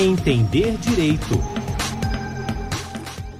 Entender Direito.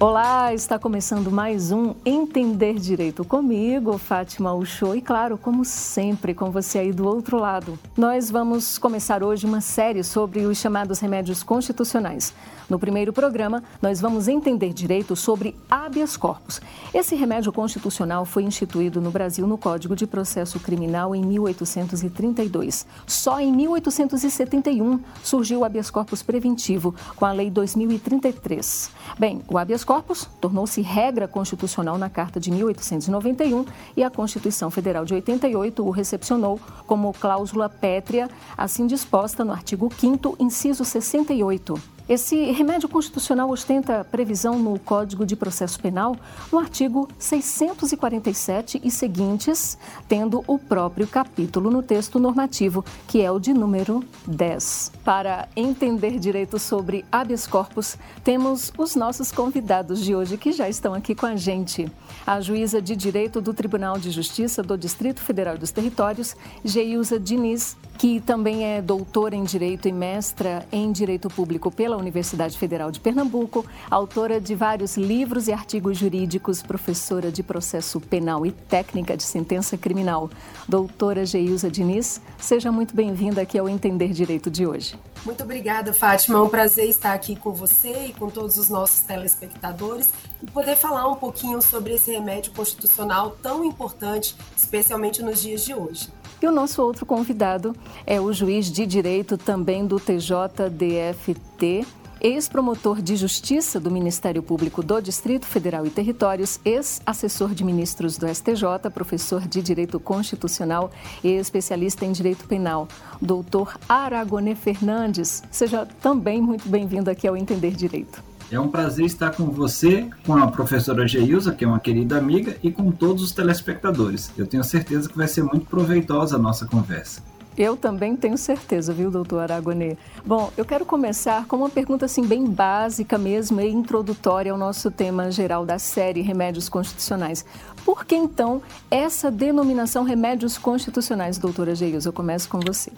Olá, está começando mais um Entender Direito comigo, Fátima Uchoa, e claro, como sempre, com você aí do outro lado. Nós vamos começar hoje uma série sobre os chamados remédios constitucionais. No primeiro programa, nós vamos entender direito sobre habeas corpus. Esse remédio constitucional foi instituído no Brasil no Código de Processo Criminal em 1832. Só em 1871 surgiu o habeas corpus preventivo com a Lei 2033. Bem, o habeas corpus tornou-se regra constitucional na Carta de 1891 e a Constituição Federal de 88 o recepcionou como cláusula pétrea, assim disposta no artigo 5 inciso 68. Esse remédio constitucional ostenta previsão no Código de Processo Penal, no artigo 647 e seguintes, tendo o próprio capítulo no texto normativo, que é o de número 10. Para entender direito sobre habeas corpus, temos os nossos convidados de hoje que já estão aqui com a gente. A juíza de direito do Tribunal de Justiça do Distrito Federal dos Territórios, Geilza Diniz, que também é doutora em Direito e mestra em Direito Público pela Universidade Federal de Pernambuco, autora de vários livros e artigos jurídicos, professora de processo penal e técnica de sentença criminal. Doutora Geilza Diniz, seja muito bem-vinda aqui ao Entender Direito de hoje. Muito obrigada, Fátima. É um prazer estar aqui com você e com todos os nossos telespectadores e poder falar um pouquinho sobre esse remédio constitucional tão importante, especialmente nos dias de hoje. E o nosso outro convidado é o juiz de direito também do TJDFT, ex-promotor de justiça do Ministério Público do Distrito Federal e Territórios, ex-assessor de ministros do STJ, professor de Direito Constitucional e especialista em Direito Penal, doutor Aragonê Fernandes. Seja também muito bem-vindo aqui ao Entender Direito. É um prazer estar com você, com a professora Geilza, que é uma querida amiga, e com todos os telespectadores. Eu tenho certeza que vai ser muito proveitosa a nossa conversa. Eu também tenho certeza, viu, doutor Aragonê? Bom, eu quero começar com uma pergunta assim bem básica mesmo e introdutória ao nosso tema geral da série Remédios Constitucionais. Por que então essa denominação Remédios Constitucionais, doutora Geilza? Eu começo com você.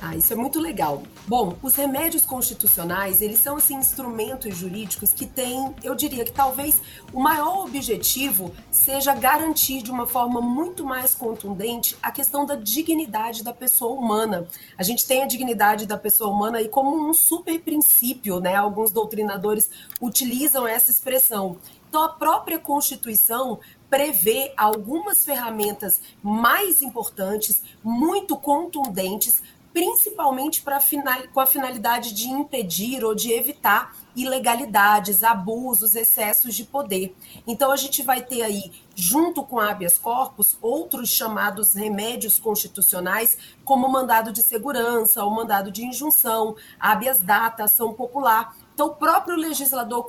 Ah, isso é muito legal. Bom, os remédios constitucionais, eles são assim, instrumentos jurídicos que têm, eu diria que talvez o maior objetivo seja garantir de uma forma muito mais contundente a questão da dignidade da pessoa humana. A gente tem a dignidade da pessoa humana aí como um super princípio, né? Alguns doutrinadores utilizam essa expressão. Então, a própria Constituição prevê algumas ferramentas mais importantes, muito contundentes, principalmente para final, com a finalidade de impedir ou de evitar ilegalidades, abusos, excessos de poder. Então a gente vai ter aí, junto com habeas corpus, outros chamados remédios constitucionais, como mandado de segurança, o mandado de injunção, habeas data, ação popular. Então o próprio legislador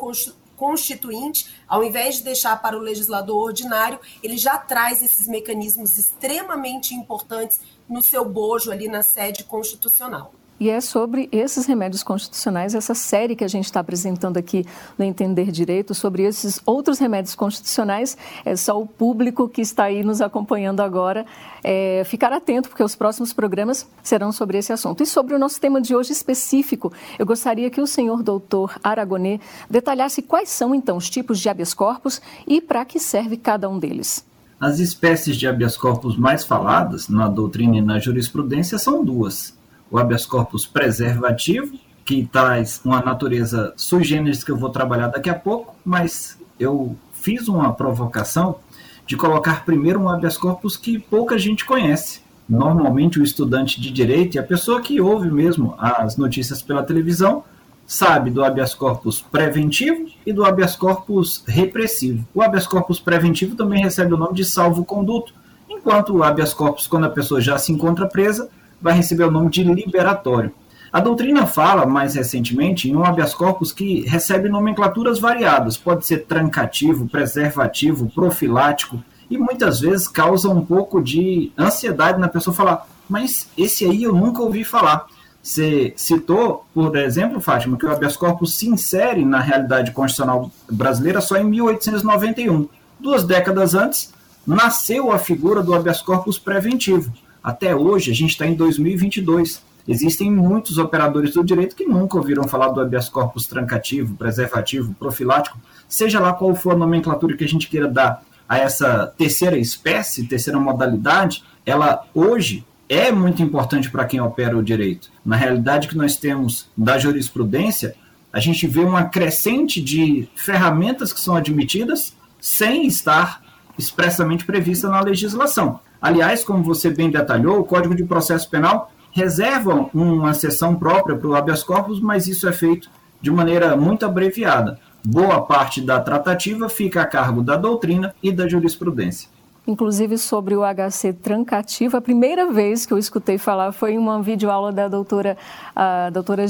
constituinte, ao invés de deixar para o legislador ordinário, ele já traz esses mecanismos extremamente importantes no seu bojo ali na sede constitucional. E é sobre esses remédios constitucionais, essa série que a gente está apresentando aqui no Entender Direito, sobre esses outros remédios constitucionais. É só o público que está aí nos acompanhando agora é, ficar atento, porque os próximos programas serão sobre esse assunto. E sobre o nosso tema de hoje específico, eu gostaria que o senhor doutor Aragonê detalhasse quais são, então, os tipos de habeas corpus e para que serve cada um deles. As espécies de habeas corpus mais faladas na doutrina e na jurisprudência são duas o habeas corpus preservativo, que traz uma natureza sui generis que eu vou trabalhar daqui a pouco, mas eu fiz uma provocação de colocar primeiro um habeas corpus que pouca gente conhece. Normalmente o estudante de direito e a pessoa que ouve mesmo as notícias pela televisão sabe do habeas corpus preventivo e do habeas corpus repressivo. O habeas corpus preventivo também recebe o nome de salvo-conduto, enquanto o habeas corpus, quando a pessoa já se encontra presa, vai receber o nome de liberatório. A doutrina fala, mais recentemente, em um habeas corpus que recebe nomenclaturas variadas, pode ser trancativo, preservativo, profilático, e muitas vezes causa um pouco de ansiedade na pessoa falar, mas esse aí eu nunca ouvi falar. Você citou, por exemplo, Fátima, que o habeas corpus se insere na realidade constitucional brasileira só em 1891. Duas décadas antes, nasceu a figura do habeas corpus preventivo até hoje, a gente está em 2022. Existem muitos operadores do direito que nunca ouviram falar do habeas corpus trancativo, preservativo, profilático, seja lá qual for a nomenclatura que a gente queira dar a essa terceira espécie, terceira modalidade, ela hoje é muito importante para quem opera o direito. Na realidade que nós temos da jurisprudência, a gente vê uma crescente de ferramentas que são admitidas sem estar expressamente prevista na legislação. Aliás, como você bem detalhou, o Código de Processo Penal reservam uma sessão própria para o habeas corpus, mas isso é feito de maneira muito abreviada. Boa parte da tratativa fica a cargo da doutrina e da jurisprudência. Inclusive sobre o HC trancativo, a primeira vez que eu escutei falar foi em uma videoaula da doutora, a doutora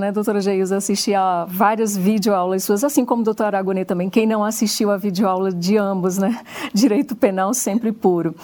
né? Doutora Geiusa assistia a várias videoaulas suas, assim como o doutor Aragonê também. Quem não assistiu a videoaula de ambos, né? Direito penal sempre puro.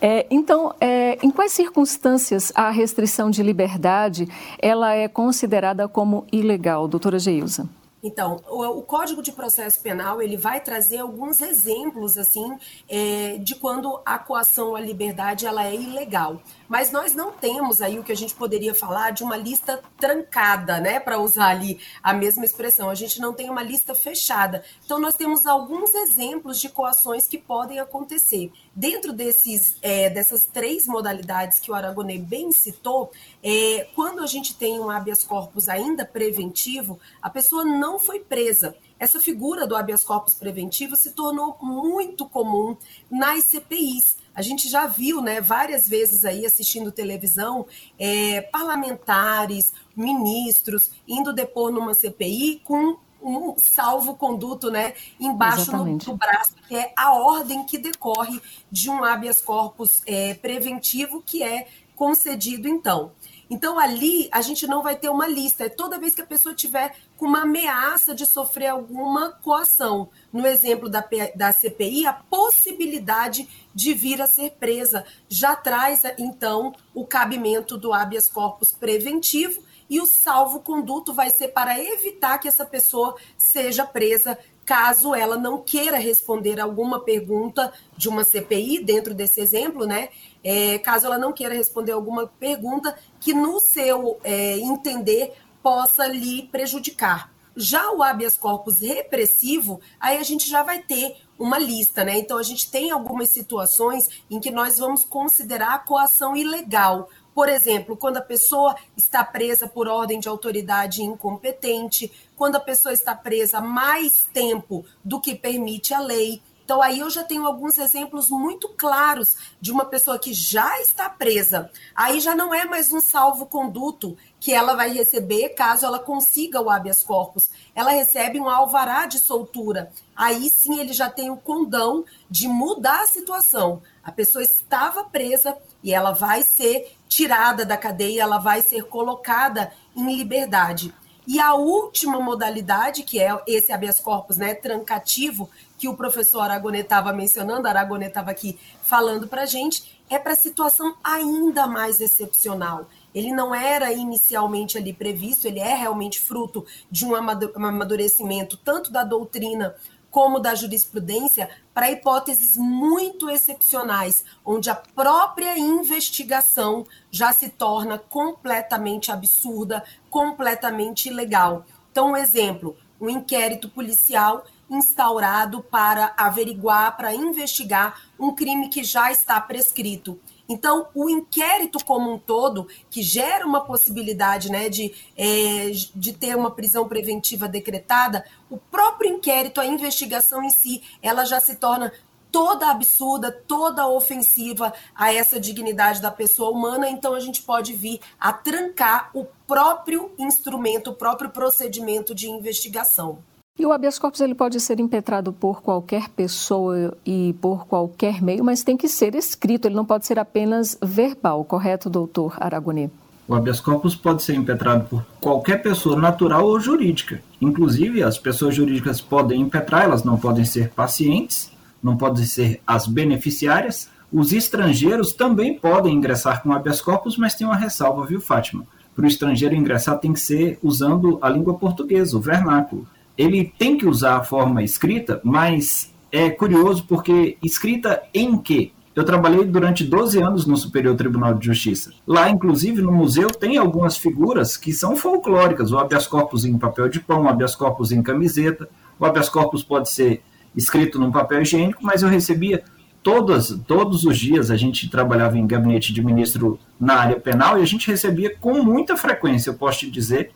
É, então, é, em quais circunstâncias a restrição de liberdade ela é considerada como ilegal, doutora Geilza? Então, o, Código de Processo Penal ele vai trazer alguns exemplos assim é, de quando a coação à liberdade ela é ilegal. Mas nós não temos aí o que a gente poderia falar de uma lista trancada, né, para usar ali a mesma expressão. A gente não tem uma lista fechada. Então nós temos alguns exemplos de coações que podem acontecer. Dentro desses é, dessas três modalidades que o Aragonê bem citou, é, quando a gente tem um habeas corpus ainda preventivo, a pessoa não foi presa essa figura do habeas corpus preventivo se tornou muito comum nas CPIs. A gente já viu, né, várias vezes aí assistindo televisão, é, parlamentares, ministros indo depor numa CPI com um salvo-conduto né, embaixo no, do braço, que é a ordem que decorre de um habeas corpus é, preventivo que é concedido então. Então, ali, a gente não vai ter uma lista. É toda vez que a pessoa tiver com uma ameaça de sofrer alguma coação. No exemplo da, da CPI, a possibilidade de vir a ser presa já traz, então, o cabimento do habeas corpus preventivo e o salvo-conduto vai ser para evitar que essa pessoa seja presa caso ela não queira responder alguma pergunta de uma CPI, dentro desse exemplo, né? É, caso ela não queira responder alguma pergunta que, no seu é, entender, possa lhe prejudicar. Já o habeas corpus repressivo, aí a gente já vai ter uma lista, né? Então a gente tem algumas situações em que nós vamos considerar a coação ilegal. Por exemplo, quando a pessoa está presa por ordem de autoridade incompetente, quando a pessoa está presa mais tempo do que permite a lei. Então, aí eu já tenho alguns exemplos muito claros de uma pessoa que já está presa. Aí já não é mais um salvo-conduto que ela vai receber caso ela consiga o habeas corpus. Ela recebe um alvará de soltura. Aí sim ele já tem o condão de mudar a situação. A pessoa estava presa e ela vai ser tirada da cadeia, ela vai ser colocada em liberdade. E a última modalidade, que é esse habeas corpus né, trancativo, que o professor Aragonê estava mencionando, Aragonê estava aqui falando para a gente, é para situação ainda mais excepcional. Ele não era inicialmente ali previsto, ele é realmente fruto de um amadurecimento tanto da doutrina como da jurisprudência para hipóteses muito excepcionais, onde a própria investigação já se torna completamente absurda, completamente ilegal. Então, um exemplo, um inquérito policial instaurado para averiguar, para investigar um crime que já está prescrito. Então, o inquérito como um todo, que gera uma possibilidade né, de, é, de ter uma prisão preventiva decretada, o próprio inquérito, a investigação em si, ela já se torna toda absurda, toda ofensiva a essa dignidade da pessoa humana, então a gente pode vir a trancar o próprio instrumento, o próprio procedimento de investigação. E o habeas corpus ele pode ser impetrado por qualquer pessoa e por qualquer meio, mas tem que ser escrito, ele não pode ser apenas verbal, correto, doutor Aragonê? O habeas corpus pode ser impetrado por qualquer pessoa natural ou jurídica. Inclusive, as pessoas jurídicas podem impetrar, elas não podem ser pacientes, não podem ser as beneficiárias. Os estrangeiros também podem ingressar com habeas corpus, mas tem uma ressalva, viu, Fátima? Para o estrangeiro ingressar tem que ser usando a língua portuguesa, o vernáculo ele tem que usar a forma escrita, mas é curioso porque escrita em quê? Eu trabalhei durante 12 anos no Superior Tribunal de Justiça. Lá, inclusive, no museu tem algumas figuras que são folclóricas. O habeas corpus em papel de pão, o habeas corpus em camiseta. O habeas corpus pode ser escrito num papel higiênico, mas eu recebia todas, todos os dias. A gente trabalhava em gabinete de ministro na área penal e a gente recebia com muita frequência, eu posso te dizer,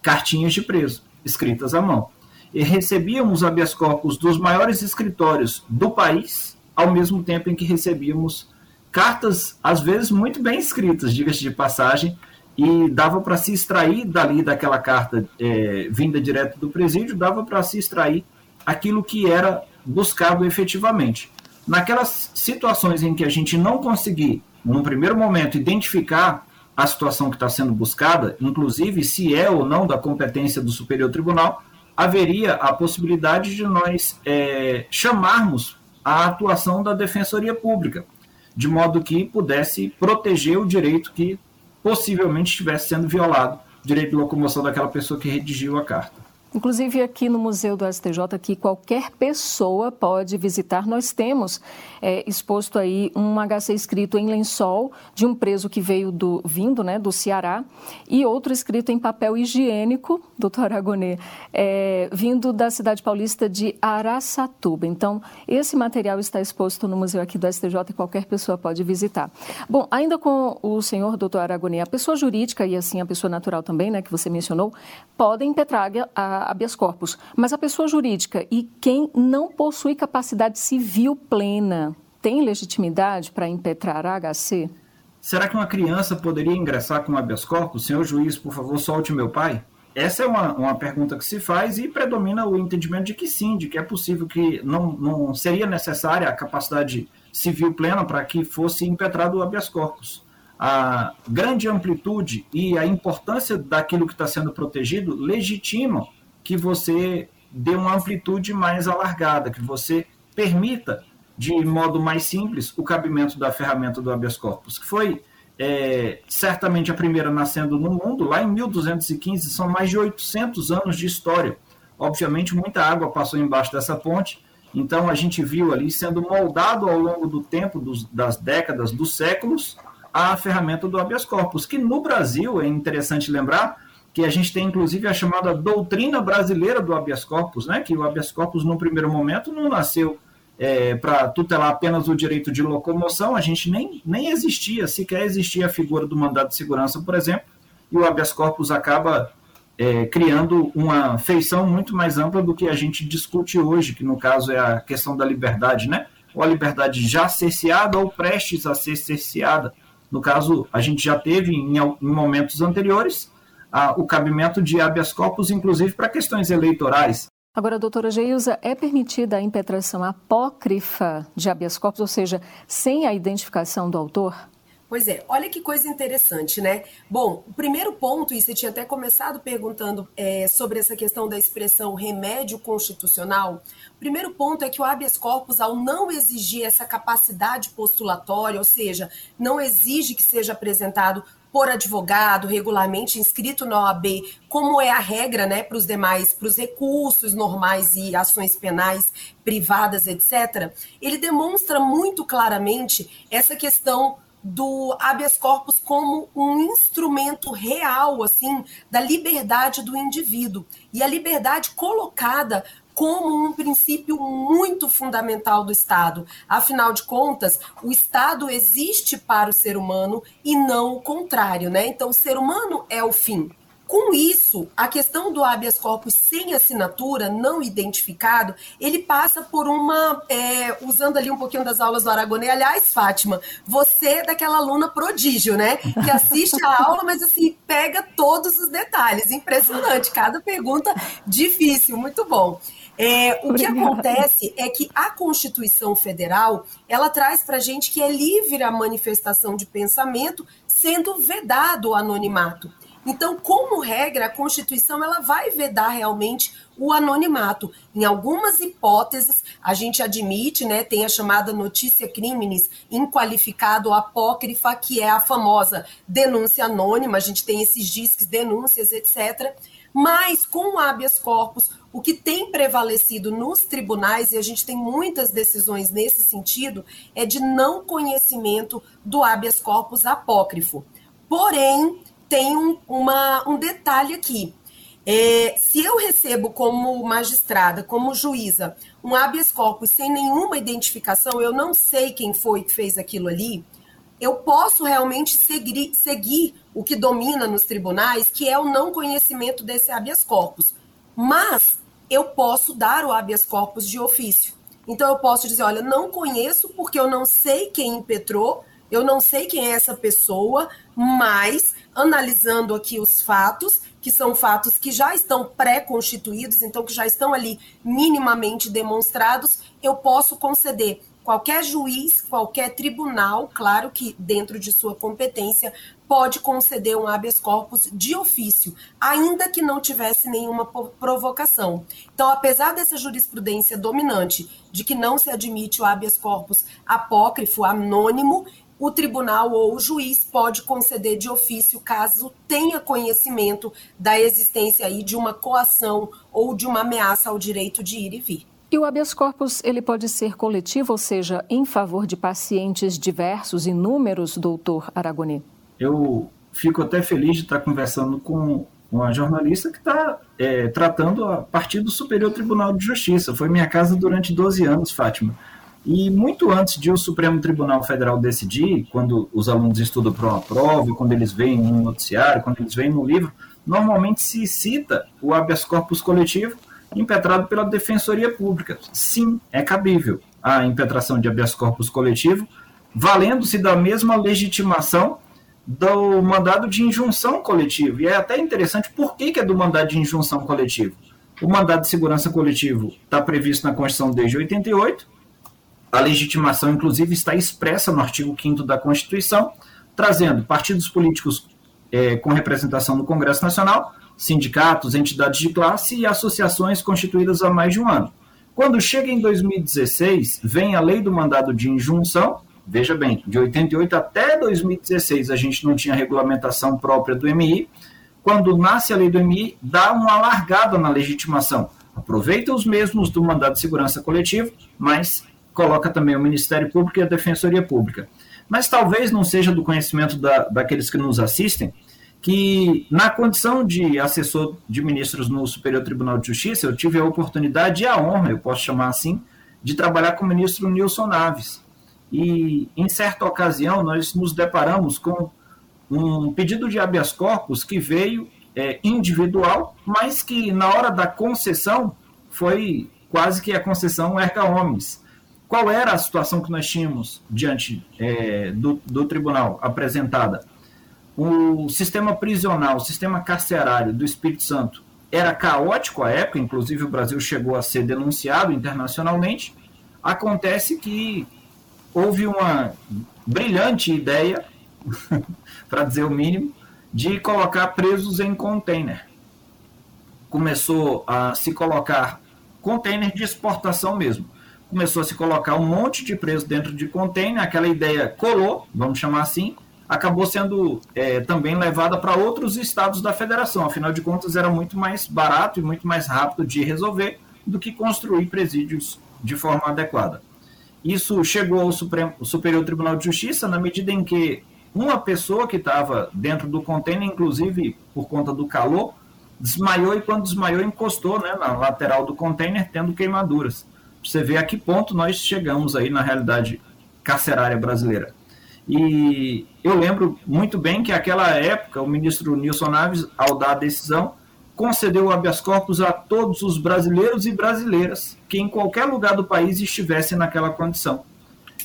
cartinhas de preso, escritas à mão. E recebíamos habeas corpus dos maiores escritórios do país ao mesmo tempo em que recebíamos cartas, às vezes muito bem escritas, diga-se de passagem, e dava para se extrair dali daquela carta é, vinda direto do presídio, dava para se extrair aquilo que era buscado efetivamente. Naquelas situações em que a gente não conseguir, num primeiro momento, identificar a situação que está sendo buscada, inclusive se é ou não da competência do Superior Tribunal, haveria a possibilidade de nós é, chamarmos a atuação da Defensoria Pública, de modo que pudesse proteger o direito que possivelmente estivesse sendo violado, direito de locomoção daquela pessoa que redigiu a carta. Inclusive aqui no Museu do STJ, que qualquer pessoa pode visitar, nós temos é, exposto aí um HC escrito em lençol de um preso que veio do vindo, né, do Ceará, e outro escrito em papel higiênico, doutor Agonê, é, vindo da cidade paulista de Araçatuba. Então, esse material está exposto no museu aqui do STJ e qualquer pessoa pode visitar. Bom, ainda com o senhor doutor Aragonê, a pessoa jurídica e assim a pessoa natural também, né, que você mencionou, podem impetrar a habeas corpus. Mas a pessoa jurídica e quem não possui capacidade civil plena tem legitimidade para impetrar a HC? Será que uma criança poderia ingressar com habeas corpus? Senhor juiz, por favor, solte meu pai? Essa é uma, uma pergunta que se faz e predomina o entendimento de que sim, de que é possível que não, não seria necessária a capacidade civil plena para que fosse impetrado o habeas corpus a grande amplitude e a importância daquilo que está sendo protegido legitimam que você dê uma amplitude mais alargada, que você permita, de modo mais simples, o cabimento da ferramenta do habeas corpus, que foi é, certamente a primeira nascendo no mundo, lá em 1215, são mais de 800 anos de história. Obviamente, muita água passou embaixo dessa ponte, então a gente viu ali sendo moldado ao longo do tempo, dos, das décadas, dos séculos, a ferramenta do habeas corpus, que no Brasil, é interessante lembrar, que a gente tem inclusive a chamada doutrina brasileira do habeas corpus, né, que o habeas corpus, no primeiro momento, não nasceu é, para tutelar apenas o direito de locomoção, a gente nem, nem existia, sequer existia a figura do mandado de segurança, por exemplo, e o habeas corpus acaba é, criando uma feição muito mais ampla do que a gente discute hoje, que no caso é a questão da liberdade, né? Ou a liberdade já cerceada ou prestes a ser cerceada. No caso, a gente já teve em, em momentos anteriores a, o cabimento de habeas corpus, inclusive para questões eleitorais. Agora, doutora Geilza, é permitida a impetração apócrifa de habeas corpus, ou seja, sem a identificação do autor? Pois é, olha que coisa interessante, né? Bom, o primeiro ponto, e você tinha até começado perguntando é, sobre essa questão da expressão remédio constitucional. O primeiro ponto é que o habeas corpus, ao não exigir essa capacidade postulatória, ou seja, não exige que seja apresentado por advogado, regularmente inscrito na OAB, como é a regra né, para os demais, para os recursos normais e ações penais privadas, etc., ele demonstra muito claramente essa questão do habeas corpus como um instrumento real, assim, da liberdade do indivíduo. E a liberdade colocada como um princípio muito fundamental do Estado. Afinal de contas, o Estado existe para o ser humano e não o contrário, né? Então, o ser humano é o fim. Com isso, a questão do habeas corpus sem assinatura, não identificado, ele passa por uma. É, usando ali um pouquinho das aulas do Aragonê. Aliás, Fátima, você é daquela aluna prodígio, né? Que assiste a aula, mas assim, pega todos os detalhes. Impressionante. Cada pergunta difícil, muito bom. É, o Obrigada. que acontece é que a Constituição Federal ela traz para a gente que é livre a manifestação de pensamento, sendo vedado o anonimato. Então, como regra, a Constituição ela vai vedar realmente o anonimato. Em algumas hipóteses, a gente admite, né, tem a chamada notícia crimes inqualificado apócrifa, que é a famosa denúncia anônima, a gente tem esses disques, denúncias, etc. Mas com o habeas corpus, o que tem prevalecido nos tribunais, e a gente tem muitas decisões nesse sentido, é de não conhecimento do habeas corpus apócrifo. Porém, tem um, uma, um detalhe aqui. É, se eu recebo como magistrada, como juíza, um habeas corpus sem nenhuma identificação, eu não sei quem foi que fez aquilo ali, eu posso realmente seguir, seguir o que domina nos tribunais, que é o não conhecimento desse habeas corpus. Mas eu posso dar o habeas corpus de ofício. Então eu posso dizer, olha, não conheço porque eu não sei quem impetrou, eu não sei quem é essa pessoa, mas analisando aqui os fatos, que são fatos que já estão pré-constituídos, então que já estão ali minimamente demonstrados, eu posso conceder qualquer juiz, qualquer tribunal, claro que dentro de sua competência, pode conceder um habeas corpus de ofício, ainda que não tivesse nenhuma provocação. Então, apesar dessa jurisprudência dominante de que não se admite o habeas corpus apócrifo, anônimo, o tribunal ou o juiz pode conceder de ofício caso tenha conhecimento da existência aí de uma coação ou de uma ameaça ao direito de ir e vir. E o habeas corpus ele pode ser coletivo, ou seja, em favor de pacientes diversos, inúmeros, doutor Aragoni? Eu fico até feliz de estar conversando com uma jornalista que está é, tratando a partir do Superior Tribunal de Justiça. Foi minha casa durante 12 anos, Fátima. E muito antes de o Supremo Tribunal Federal decidir, quando os alunos estudam para uma prova, quando eles veem no noticiário, quando eles veem no livro, normalmente se cita o habeas corpus coletivo impetrado pela Defensoria Pública. Sim, é cabível a impetração de habeas corpus coletivo, valendo-se da mesma legitimação do mandado de injunção coletivo. E é até interessante por que, que é do mandado de injunção coletivo. O mandado de segurança coletivo está previsto na Constituição desde 88, a legitimação, inclusive, está expressa no artigo 5 da Constituição, trazendo partidos políticos é, com representação no Congresso Nacional, sindicatos, entidades de classe e associações constituídas há mais de um ano. Quando chega em 2016, vem a lei do mandado de injunção. Veja bem, de 88 até 2016 a gente não tinha regulamentação própria do MI. Quando nasce a lei do MI, dá uma largada na legitimação. Aproveita os mesmos do mandado de segurança coletivo, mas coloca também o Ministério Público e a Defensoria Pública. Mas talvez não seja do conhecimento da, daqueles que nos assistem que, na condição de assessor de ministros no Superior Tribunal de Justiça, eu tive a oportunidade e a honra, eu posso chamar assim, de trabalhar com o ministro Nilson Naves. E, em certa ocasião, nós nos deparamos com um pedido de habeas corpus que veio é, individual, mas que, na hora da concessão, foi quase que a concessão erga homens qual era a situação que nós tínhamos diante é, do, do tribunal apresentada? O sistema prisional, o sistema carcerário do Espírito Santo era caótico à época, inclusive o Brasil chegou a ser denunciado internacionalmente. Acontece que houve uma brilhante ideia, para dizer o mínimo, de colocar presos em container. Começou a se colocar container de exportação mesmo começou a se colocar um monte de preso dentro de container, aquela ideia colou, vamos chamar assim, acabou sendo é, também levada para outros estados da federação. Afinal de contas, era muito mais barato e muito mais rápido de resolver do que construir presídios de forma adequada. Isso chegou ao Supremo, Superior Tribunal de Justiça na medida em que uma pessoa que estava dentro do container, inclusive por conta do calor, desmaiou e quando desmaiou encostou né, na lateral do container, tendo queimaduras você vê a que ponto nós chegamos aí na realidade carcerária brasileira. E eu lembro muito bem que naquela época o ministro Nilson Naves, ao dar a decisão, concedeu o habeas corpus a todos os brasileiros e brasileiras que em qualquer lugar do país estivessem naquela condição.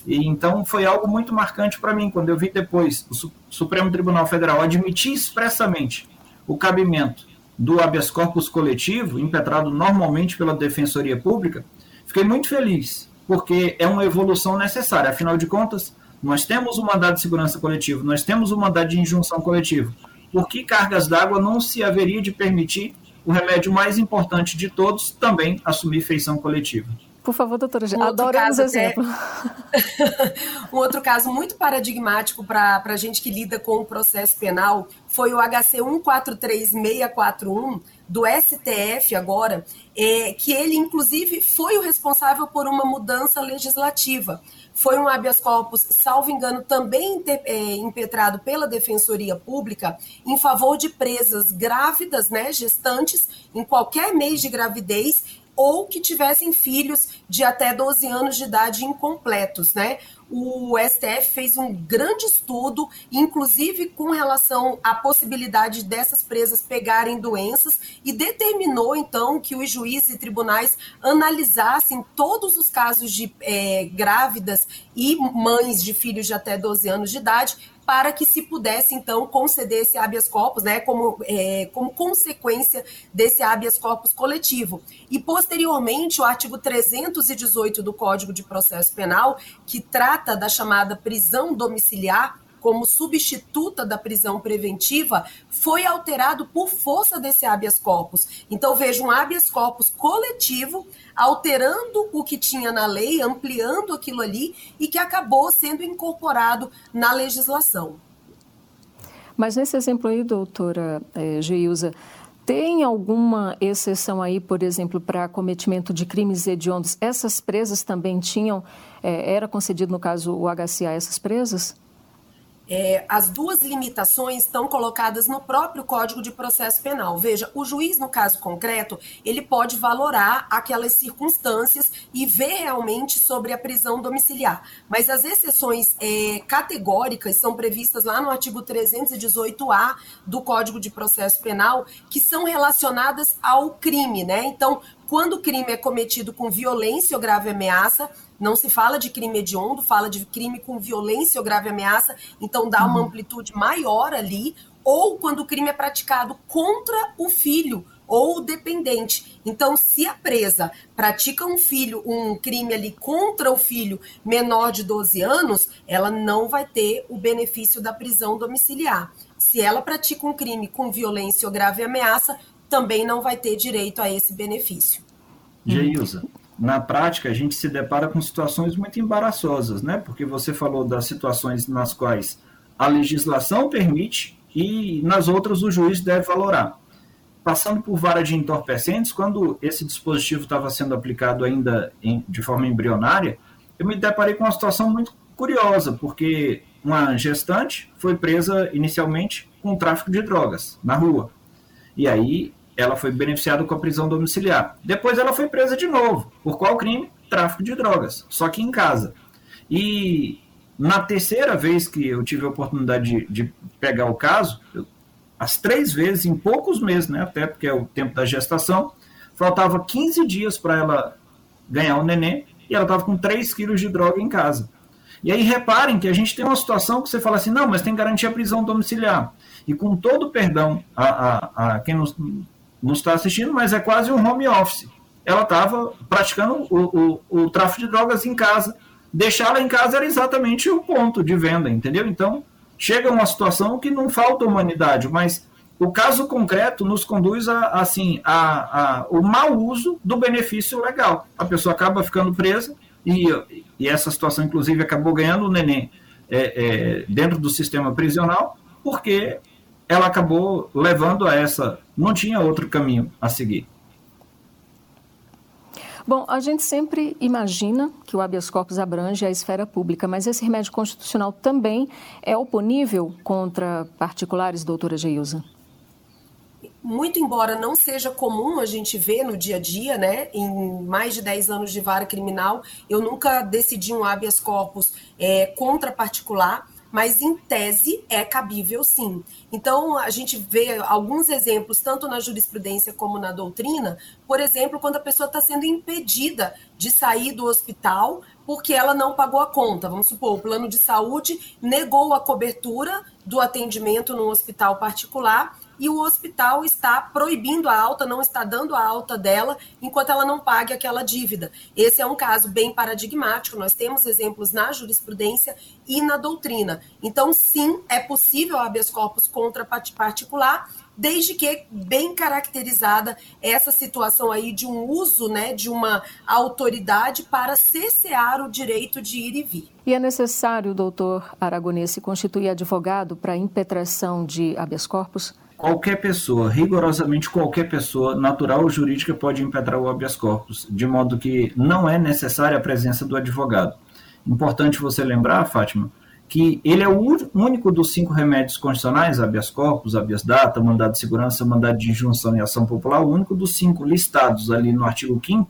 E então foi algo muito marcante para mim quando eu vi depois o Supremo Tribunal Federal admitir expressamente o cabimento do habeas corpus coletivo, impetrado normalmente pela Defensoria Pública, Fiquei muito feliz, porque é uma evolução necessária. Afinal de contas, nós temos o mandado de segurança coletivo, nós temos o mandado de injunção coletivo, por que cargas d'água não se haveria de permitir o remédio mais importante de todos também assumir feição coletiva. Por favor, doutora, um adoramos exemplo. um outro caso muito paradigmático para a gente que lida com o processo penal foi o HC 143641 do STF agora, é, que ele inclusive foi o responsável por uma mudança legislativa. Foi um habeas corpus, salvo engano, também é, impetrado pela Defensoria Pública em favor de presas grávidas, né, gestantes, em qualquer mês de gravidez ou que tivessem filhos de até 12 anos de idade incompletos, né? O STF fez um grande estudo, inclusive com relação à possibilidade dessas presas pegarem doenças, e determinou então que os juízes e tribunais analisassem todos os casos de é, grávidas e mães de filhos de até 12 anos de idade para que se pudesse, então, conceder esse habeas corpus, né, como, é, como consequência desse habeas corpus coletivo. E, posteriormente, o artigo 318 do Código de Processo Penal, que trata da chamada prisão domiciliar, como substituta da prisão preventiva foi alterado por força desse habeas corpus. Então, veja um habeas corpus coletivo alterando o que tinha na lei, ampliando aquilo ali e que acabou sendo incorporado na legislação. Mas nesse exemplo aí, doutora é, Geilza, tem alguma exceção aí, por exemplo, para cometimento de crimes hediondos? Essas presas também tinham, é, era concedido no caso o HCA essas presas? É, as duas limitações estão colocadas no próprio Código de Processo Penal. Veja, o juiz, no caso concreto, ele pode valorar aquelas circunstâncias e ver realmente sobre a prisão domiciliar. Mas as exceções é, categóricas são previstas lá no artigo 318-A do Código de Processo Penal, que são relacionadas ao crime, né? Então, quando o crime é cometido com violência ou grave ameaça, não se fala de crime hediondo, fala de crime com violência ou grave ameaça, então dá uma uhum. amplitude maior ali, ou quando o crime é praticado contra o filho ou o dependente. Então, se a presa pratica um filho, um crime ali contra o filho menor de 12 anos, ela não vai ter o benefício da prisão domiciliar. Se ela pratica um crime com violência ou grave ameaça, também não vai ter direito a esse benefício. Geilza, na prática a gente se depara com situações muito embaraçosas, né? Porque você falou das situações nas quais a legislação permite e nas outras o juiz deve valorar. Passando por vara de entorpecentes, quando esse dispositivo estava sendo aplicado ainda em, de forma embrionária, eu me deparei com uma situação muito curiosa, porque uma gestante foi presa inicialmente com tráfico de drogas na rua. E aí ela foi beneficiada com a prisão domiciliar. Depois ela foi presa de novo. Por qual crime? Tráfico de drogas, só que em casa. E na terceira vez que eu tive a oportunidade de, de pegar o caso, eu, as três vezes, em poucos meses, né, até porque é o tempo da gestação, faltava 15 dias para ela ganhar o neném e ela estava com 3 quilos de droga em casa. E aí reparem que a gente tem uma situação que você fala assim, não, mas tem garantia prisão domiciliar. E com todo perdão a, a, a quem nos, nos está assistindo, mas é quase um home office. Ela estava praticando o, o, o tráfico de drogas em casa. Deixá-la em casa era exatamente o ponto de venda, entendeu? Então, chega uma situação que não falta humanidade, mas o caso concreto nos conduz a, assim, a, a, o mau uso do benefício legal. A pessoa acaba ficando presa e, e essa situação, inclusive, acabou ganhando o neném é, é, dentro do sistema prisional, porque ela acabou levando a essa. Não tinha outro caminho a seguir. Bom, a gente sempre imagina que o habeas corpus abrange a esfera pública, mas esse remédio constitucional também é oponível contra particulares, doutora Geilza? Muito embora não seja comum a gente ver no dia a dia, né, em mais de 10 anos de vara criminal, eu nunca decidi um habeas corpus é, contra particular, mas em tese é cabível sim. Então, a gente vê alguns exemplos, tanto na jurisprudência como na doutrina, por exemplo, quando a pessoa está sendo impedida de sair do hospital porque ela não pagou a conta. Vamos supor, o plano de saúde negou a cobertura do atendimento no hospital particular e o hospital está proibindo a alta, não está dando a alta dela enquanto ela não pague aquela dívida. Esse é um caso bem paradigmático, nós temos exemplos na jurisprudência e na doutrina. Então, sim, é possível habeas corpus contra particular, desde que bem caracterizada essa situação aí de um uso né, de uma autoridade para cessear o direito de ir e vir. E é necessário, doutor Aragonês, se constituir advogado para impetração de habeas corpus? Qualquer pessoa, rigorosamente qualquer pessoa, natural ou jurídica, pode impetrar o habeas corpus, de modo que não é necessária a presença do advogado. Importante você lembrar, Fátima, que ele é o único dos cinco remédios constitucionais, habeas corpus, habeas data, mandado de segurança, mandado de injunção e ação popular, o único dos cinco listados ali no artigo 5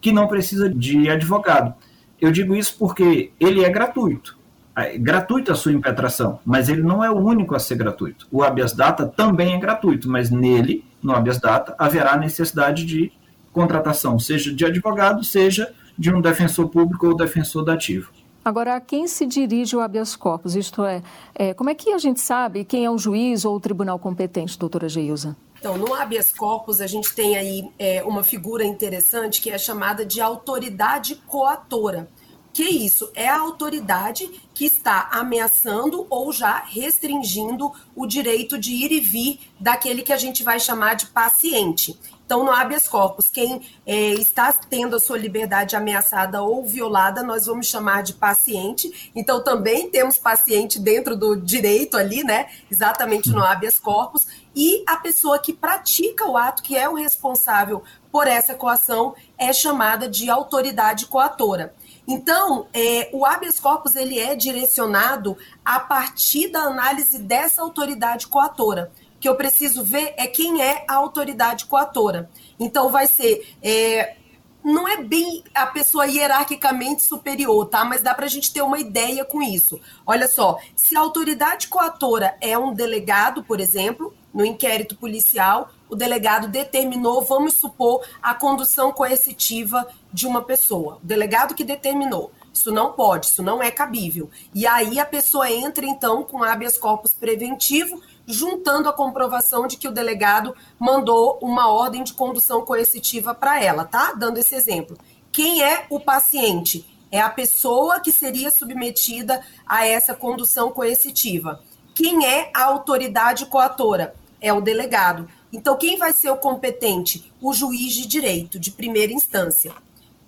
que não precisa de advogado. Eu digo isso porque ele é gratuito. É gratuita a sua impetração, mas ele não é o único a ser gratuito. O habeas data também é gratuito, mas nele, no habeas data, haverá necessidade de contratação, seja de advogado, seja de um defensor público ou defensor dativo. Agora, a quem se dirige o habeas corpus? Isto é, é, como é que a gente sabe quem é o juiz ou o tribunal competente, doutora Geilza? Então, no habeas corpus, a gente tem aí é, uma figura interessante que é chamada de autoridade coatora. Que isso? É a autoridade que está ameaçando ou já restringindo o direito de ir e vir daquele que a gente vai chamar de paciente. Então, no habeas corpus, quem é, está tendo a sua liberdade ameaçada ou violada, nós vamos chamar de paciente. Então, também temos paciente dentro do direito ali, né? Exatamente no habeas corpus. E a pessoa que pratica o ato, que é o responsável por essa coação, é chamada de autoridade coatora. Então, é, o habeas corpus ele é direcionado a partir da análise dessa autoridade coatora que eu preciso ver é quem é a autoridade coatora. Então, vai ser. É, não é bem a pessoa hierarquicamente superior, tá? Mas dá para a gente ter uma ideia com isso. Olha só, se a autoridade coatora é um delegado, por exemplo, no inquérito policial, o delegado determinou, vamos supor, a condução coercitiva de uma pessoa. O delegado que determinou. Isso não pode, isso não é cabível. E aí a pessoa entra, então, com habeas corpus preventivo, juntando a comprovação de que o delegado mandou uma ordem de condução coercitiva para ela, tá? Dando esse exemplo. Quem é o paciente? É a pessoa que seria submetida a essa condução coercitiva. Quem é a autoridade coatora? É o delegado. Então, quem vai ser o competente? O juiz de direito, de primeira instância.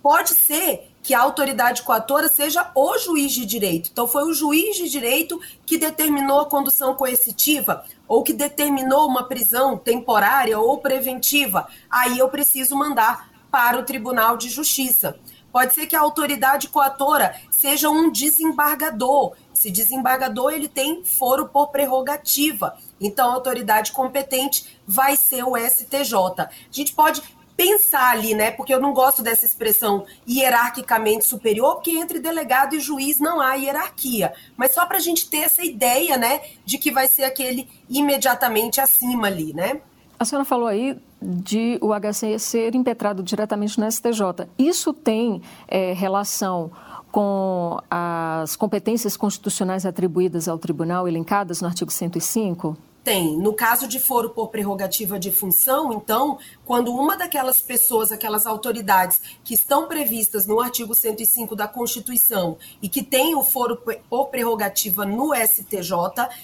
Pode ser que a autoridade coatora seja o juiz de direito. Então, foi o juiz de direito que determinou a condução coercitiva ou que determinou uma prisão temporária ou preventiva. Aí eu preciso mandar para o Tribunal de Justiça. Pode ser que a autoridade coatora seja um desembargador. Esse desembargador ele tem foro por prerrogativa. Então, a autoridade competente vai ser o STJ. A gente pode pensar ali, né? Porque eu não gosto dessa expressão hierarquicamente superior, porque entre delegado e juiz não há hierarquia. Mas só para a gente ter essa ideia, né, de que vai ser aquele imediatamente acima ali, né? A senhora falou aí de o HC ser impetrado diretamente no STJ. Isso tem é, relação com as competências constitucionais atribuídas ao tribunal elencadas no artigo 105? Tem. No caso de foro por prerrogativa de função, então, quando uma daquelas pessoas, aquelas autoridades que estão previstas no artigo 105 da Constituição e que têm o foro por prerrogativa no STJ,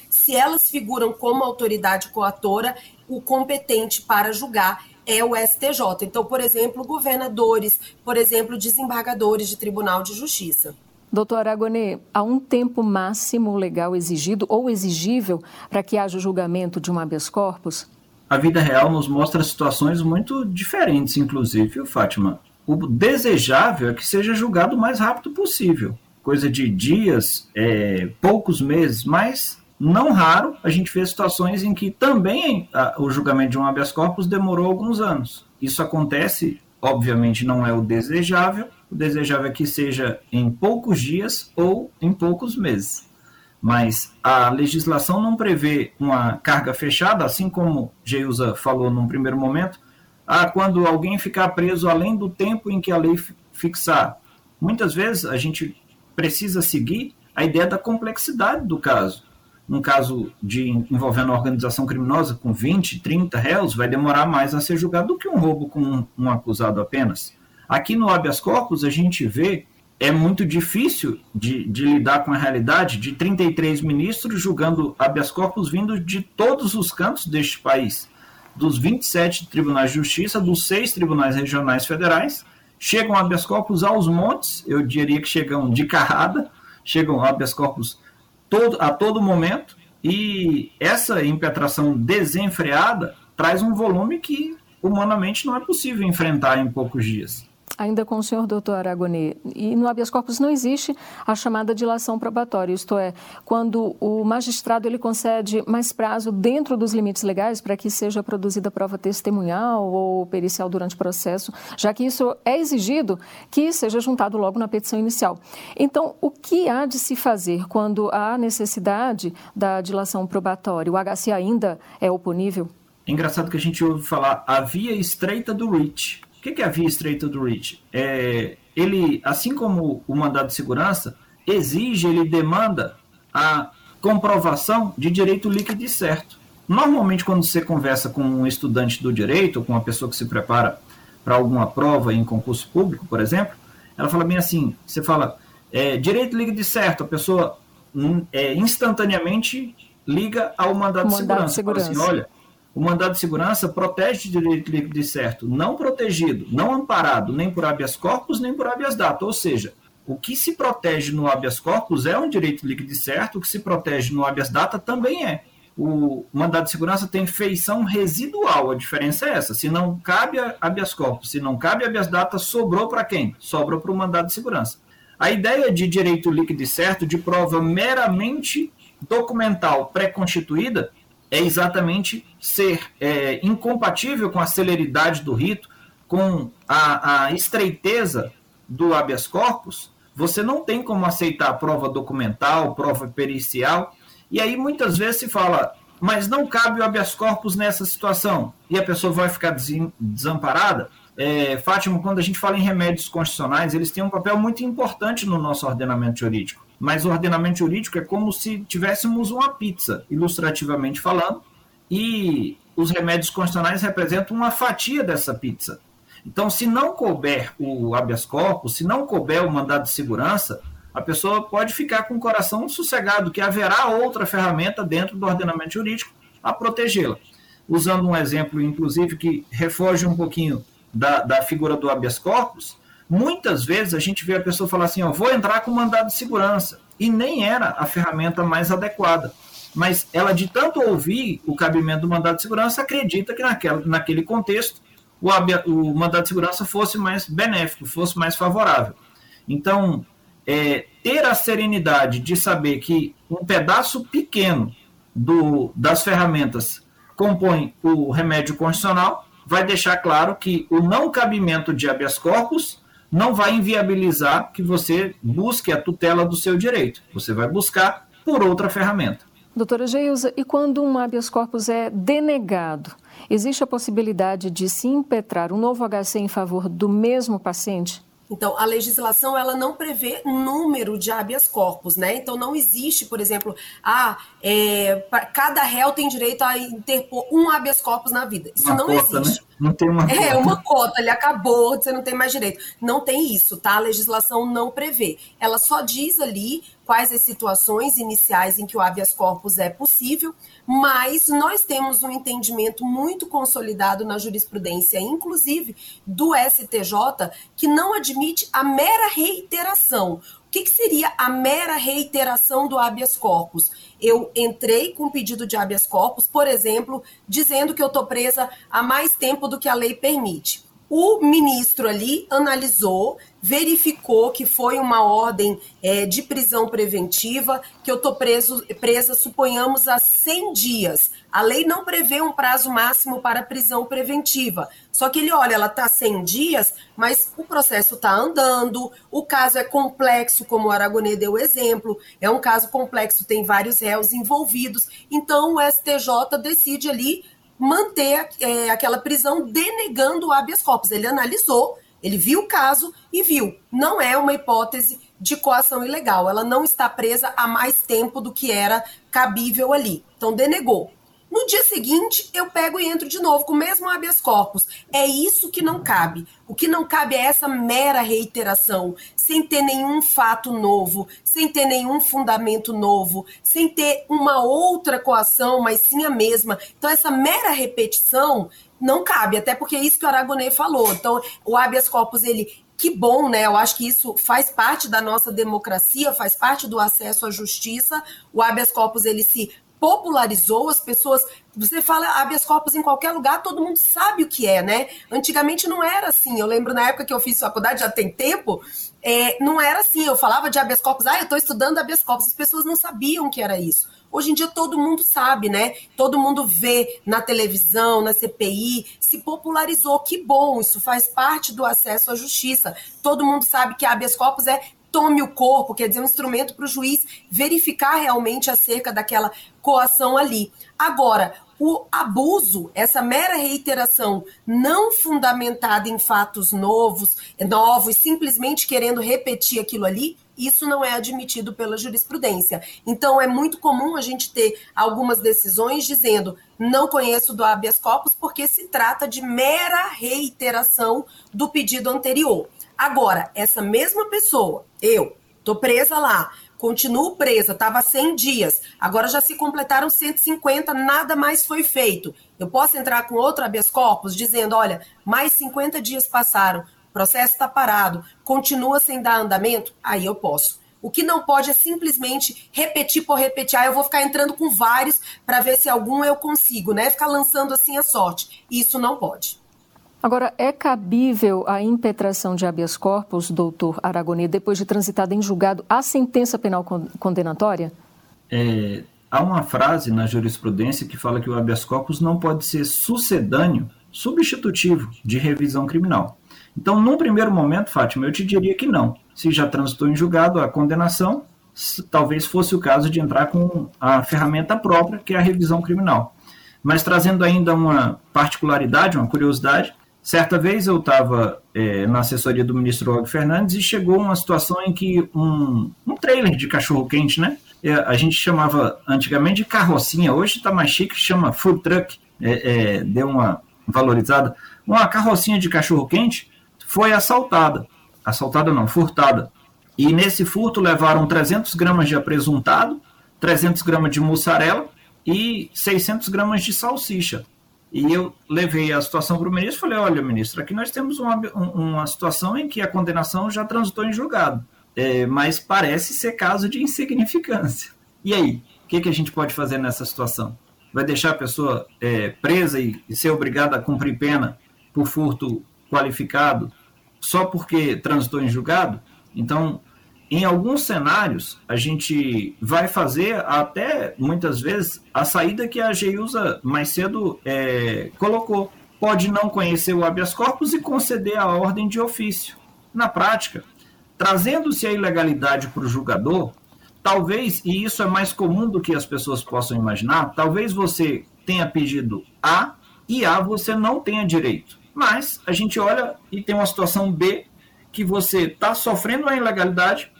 se elas figuram como autoridade coatora, o competente para julgar é o STJ. Então, por exemplo, governadores, por exemplo, desembargadores de Tribunal de Justiça. Doutor Aragonê, há um tempo máximo legal exigido ou exigível para que haja o julgamento de um habeas corpus? A vida real nos mostra situações muito diferentes, inclusive, viu, Fátima? O desejável é que seja julgado o mais rápido possível. Coisa de dias, é, poucos meses, mas não raro a gente vê situações em que também a, o julgamento de um habeas corpus demorou alguns anos. Isso acontece, obviamente não é o desejável, o desejável é que seja em poucos dias ou em poucos meses. Mas a legislação não prevê uma carga fechada, assim como Geusa falou num primeiro momento, ah, quando alguém ficar preso além do tempo em que a lei fixar. Muitas vezes a gente precisa seguir a ideia da complexidade do caso. um caso de envolvendo uma organização criminosa com 20, 30 réus, vai demorar mais a ser julgado do que um roubo com um, um acusado apenas. Aqui no habeas corpus, a gente vê é muito difícil de, de, lidar com a realidade de 33 ministros julgando habeas corpus vindo de todos os cantos deste país, dos 27 tribunais de justiça, dos seis tribunais regionais federais, chegam habeas corpus aos montes, eu diria que chegam de carrada, chegam habeas corpus todo, a todo momento, e essa impetração desenfreada traz um volume que humanamente não é possível enfrentar em poucos dias. Ainda com o senhor doutor Aragonê, e no habeas corpus não existe a chamada dilação probatória, isto é, quando o magistrado ele concede mais prazo dentro dos limites legais para que seja produzida prova testemunhal ou pericial durante o processo, já que isso é exigido que seja juntado logo na petição inicial. Então, o que há de se fazer quando há necessidade da dilação probatória? O HC ainda é oponível? É engraçado que a gente ouve falar a via estreita do REACH, o que é a via estreita do REACH? É, ele, assim como o mandado de segurança, exige, ele demanda a comprovação de direito líquido e certo. Normalmente, quando você conversa com um estudante do direito, ou com uma pessoa que se prepara para alguma prova em concurso público, por exemplo, ela fala bem assim: você fala, é, direito líquido e certo, a pessoa hum, é, instantaneamente liga ao mandado, mandado de segurança. De segurança. Fala assim, olha, o mandado de segurança protege o direito líquido e certo, não protegido, não amparado nem por habeas corpus, nem por habeas data. Ou seja, o que se protege no habeas corpus é um direito líquido e certo, o que se protege no habeas data também é. O mandado de segurança tem feição residual, a diferença é essa. Se não cabe habeas corpus, se não cabe habeas data, sobrou para quem? Sobrou para o mandado de segurança. A ideia de direito líquido e certo, de prova meramente documental pré-constituída, é exatamente ser é, incompatível com a celeridade do rito, com a, a estreiteza do habeas corpus, você não tem como aceitar prova documental, prova pericial, e aí muitas vezes se fala, mas não cabe o habeas corpus nessa situação, e a pessoa vai ficar desamparada. É, Fátima, quando a gente fala em remédios constitucionais, eles têm um papel muito importante no nosso ordenamento jurídico mas o ordenamento jurídico é como se tivéssemos uma pizza, ilustrativamente falando, e os remédios constitucionais representam uma fatia dessa pizza. Então, se não couber o habeas corpus, se não couber o mandado de segurança, a pessoa pode ficar com o coração sossegado, que haverá outra ferramenta dentro do ordenamento jurídico a protegê-la. Usando um exemplo, inclusive, que refoge um pouquinho da, da figura do habeas corpus, Muitas vezes a gente vê a pessoa falar assim, ó, vou entrar com mandado de segurança. E nem era a ferramenta mais adequada. Mas ela, de tanto ouvir o cabimento do mandado de segurança, acredita que naquela, naquele contexto o, o mandado de segurança fosse mais benéfico, fosse mais favorável. Então, é, ter a serenidade de saber que um pedaço pequeno do, das ferramentas compõe o remédio constitucional, vai deixar claro que o não cabimento de habeas corpus não vai inviabilizar que você busque a tutela do seu direito. Você vai buscar por outra ferramenta. Doutora Geilza, e quando um habeas corpus é denegado, existe a possibilidade de se impetrar um novo HC em favor do mesmo paciente? Então, a legislação ela não prevê número de habeas corpus, né? Então, não existe, por exemplo, ah, é, cada réu tem direito a interpor um habeas corpus na vida. Isso uma não cota, né? existe. Né? Não tem uma É, uma cota, ele acabou, você não tem mais direito. Não tem isso, tá? A legislação não prevê. Ela só diz ali quais as situações iniciais em que o habeas corpus é possível, mas nós temos um entendimento muito consolidado na jurisprudência, inclusive do STJ, que não admite a mera reiteração. O que, que, seria a mera reiteração do habeas corpus? Eu entrei com pedido de habeas corpus, por exemplo, dizendo que eu estou presa há mais tempo do que a lei permite. O ministro ali analisou, verificou que foi uma ordem é, de prisão preventiva, que eu estou presa, suponhamos, há 100 dias. A lei não prevê um prazo máximo para prisão preventiva. Só que ele olha, ela está 100 dias, mas o processo está andando, o caso é complexo, como o Aragonê deu exemplo, é um caso complexo, tem vários réus envolvidos. Então o STJ decide ali manter é, aquela prisão denegando o habeas corpus. Ele analisou, ele viu o caso e viu, não é uma hipótese de coação ilegal. Ela não está presa há mais tempo do que era cabível ali. Então, denegou. No dia seguinte, eu pego e entro de novo com o mesmo habeas corpus. É isso que não cabe. O que não cabe é essa mera reiteração, sem ter nenhum fato novo, sem ter nenhum fundamento novo, sem ter uma outra coação, mas sim a mesma. Então, essa mera repetição não cabe, até porque é isso que o Aragonês falou. Então, o habeas corpus, ele que bom, né? Eu acho que isso faz parte da nossa democracia, faz parte do acesso à justiça. O habeas corpus ele se popularizou, as pessoas. Você fala habeas corpus em qualquer lugar, todo mundo sabe o que é, né? Antigamente não era assim. Eu lembro na época que eu fiz faculdade, já tem tempo, é, não era assim. Eu falava de habeas corpus, ah, eu estou estudando habeas corpus. As pessoas não sabiam que era isso. Hoje em dia todo mundo sabe, né? Todo mundo vê na televisão, na CPI, se popularizou. Que bom, isso faz parte do acesso à justiça. Todo mundo sabe que habeas corpus é tome o corpo, quer dizer, um instrumento para o juiz verificar realmente acerca daquela coação ali. Agora, o abuso, essa mera reiteração não fundamentada em fatos novos, novos, simplesmente querendo repetir aquilo ali, isso não é admitido pela jurisprudência. Então, é muito comum a gente ter algumas decisões dizendo não conheço do habeas corpus porque se trata de mera reiteração do pedido anterior. Agora, essa mesma pessoa, eu, tô presa lá, continuo presa, estava 100 dias, agora já se completaram 150, nada mais foi feito. Eu posso entrar com outro habeas corpus dizendo, olha, mais 50 dias passaram, o processo está parado, continua sem dar andamento? Aí eu posso. O que não pode é simplesmente repetir por repetir. Ah, eu vou ficar entrando com vários para ver se algum eu consigo, né? Ficar lançando assim a sorte. Isso não pode. Agora, é cabível a impetração de habeas corpus, doutor Aragonê, depois de transitada em julgado a sentença penal condenatória? É, há uma frase na jurisprudência que fala que o habeas corpus não pode ser sucedâneo, substitutivo de revisão criminal. Então, num primeiro momento, Fátima, eu te diria que não. Se já transitou em julgado a condenação, talvez fosse o caso de entrar com a ferramenta própria, que é a revisão criminal. Mas trazendo ainda uma particularidade, uma curiosidade, Certa vez eu estava é, na assessoria do ministro Og Fernandes e chegou uma situação em que um, um trailer de cachorro-quente, né? A gente chamava antigamente de carrocinha, hoje está mais chique, chama food truck, é, é, deu uma valorizada. Uma carrocinha de cachorro-quente foi assaltada. Assaltada não, furtada. E nesse furto levaram 300 gramas de apresuntado, 300 gramas de mussarela e 600 gramas de salsicha. E eu levei a situação para o ministro e falei: olha, ministro, aqui nós temos uma, uma situação em que a condenação já transitou em julgado, é, mas parece ser caso de insignificância. E aí? O que, que a gente pode fazer nessa situação? Vai deixar a pessoa é, presa e, e ser obrigada a cumprir pena por furto qualificado só porque transitou em julgado? Então, em alguns cenários, a gente vai fazer até muitas vezes a saída que a Geusa mais cedo é, colocou. Pode não conhecer o habeas corpus e conceder a ordem de ofício. Na prática, trazendo-se a ilegalidade para o julgador, talvez, e isso é mais comum do que as pessoas possam imaginar, talvez você tenha pedido A e A você não tenha direito. Mas a gente olha e tem uma situação B que você está sofrendo uma ilegalidade,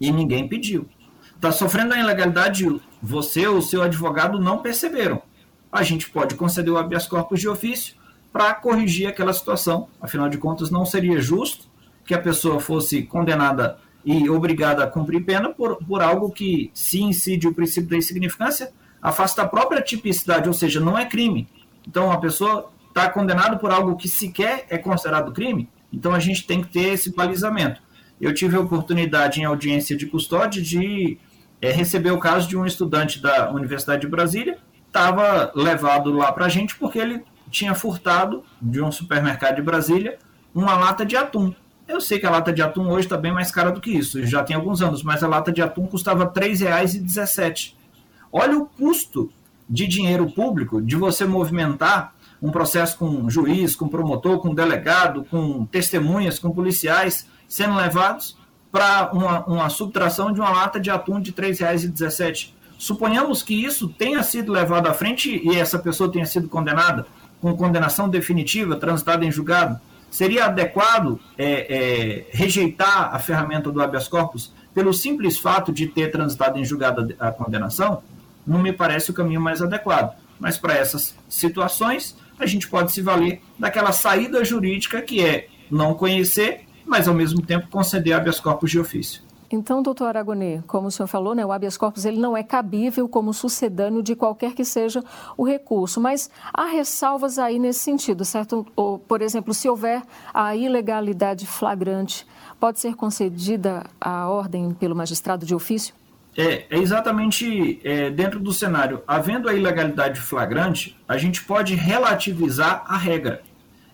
e ninguém pediu. Está sofrendo a ilegalidade, você ou seu advogado não perceberam. A gente pode conceder o habeas corpus de ofício para corrigir aquela situação. Afinal de contas, não seria justo que a pessoa fosse condenada e obrigada a cumprir pena por, por algo que, se incide o princípio da insignificância, afasta a própria tipicidade, ou seja, não é crime. Então, a pessoa está condenada por algo que sequer é considerado crime, então a gente tem que ter esse balizamento eu tive a oportunidade em audiência de custódia de é, receber o caso de um estudante da Universidade de Brasília, estava levado lá para a gente porque ele tinha furtado de um supermercado de Brasília uma lata de atum. Eu sei que a lata de atum hoje está bem mais cara do que isso, já tem alguns anos, mas a lata de atum custava R$ 3,17. Olha o custo de dinheiro público de você movimentar um processo com juiz, com promotor, com delegado, com testemunhas, com policiais, sendo levados para uma, uma subtração de uma lata de atum de R$ 3,17. Suponhamos que isso tenha sido levado à frente e essa pessoa tenha sido condenada com condenação definitiva, transitada em julgado. Seria adequado é, é, rejeitar a ferramenta do habeas corpus pelo simples fato de ter transitado em julgada a condenação, não me parece o caminho mais adequado. Mas para essas situações, a gente pode se valer daquela saída jurídica que é não conhecer, mas ao mesmo tempo conceder habeas corpus de ofício. Então, doutor Aragonê, como o senhor falou, né, o habeas corpus ele não é cabível como sucedâneo de qualquer que seja o recurso, mas há ressalvas aí nesse sentido, certo? Ou, por exemplo, se houver a ilegalidade flagrante, pode ser concedida a ordem pelo magistrado de ofício? É, é exatamente é, dentro do cenário. Havendo a ilegalidade flagrante, a gente pode relativizar a regra.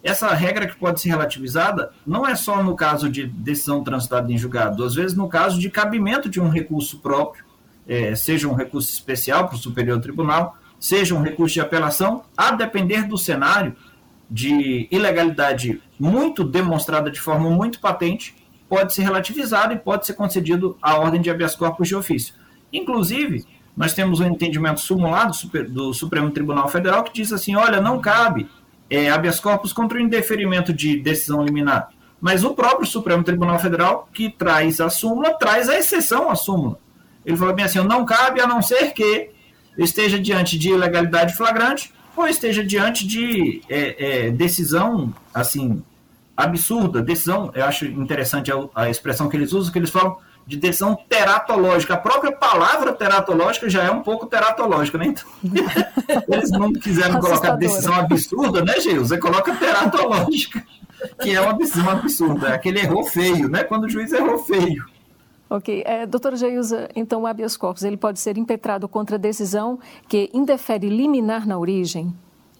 Essa regra que pode ser relativizada não é só no caso de decisão transitada em julgado, às vezes no caso de cabimento de um recurso próprio, é, seja um recurso especial para o Superior Tribunal, seja um recurso de apelação, a depender do cenário de ilegalidade muito demonstrada de forma muito patente, pode ser relativizado e pode ser concedido a ordem de habeas corpus de ofício. Inclusive, nós temos um entendimento sumulado do Supremo Tribunal Federal que diz assim: olha, não cabe é, habeas corpus contra o indeferimento de decisão liminar. Mas o próprio Supremo Tribunal Federal, que traz a súmula, traz a exceção à súmula. Ele falou bem assim: não cabe a não ser que esteja diante de ilegalidade flagrante ou esteja diante de é, é, decisão assim absurda, decisão. Eu acho interessante a, a expressão que eles usam, que eles falam de decisão teratológica. A própria palavra teratológica já é um pouco teratológica, né? Então, eles não quiseram colocar decisão absurda, né, Geus? Você coloca teratológica, que é uma decisão absurda. É aquele errou feio, né? Quando o juiz errou feio. Ok. É, doutora Geusa, então o habeas corpus ele pode ser impetrado contra decisão que indefere liminar na origem?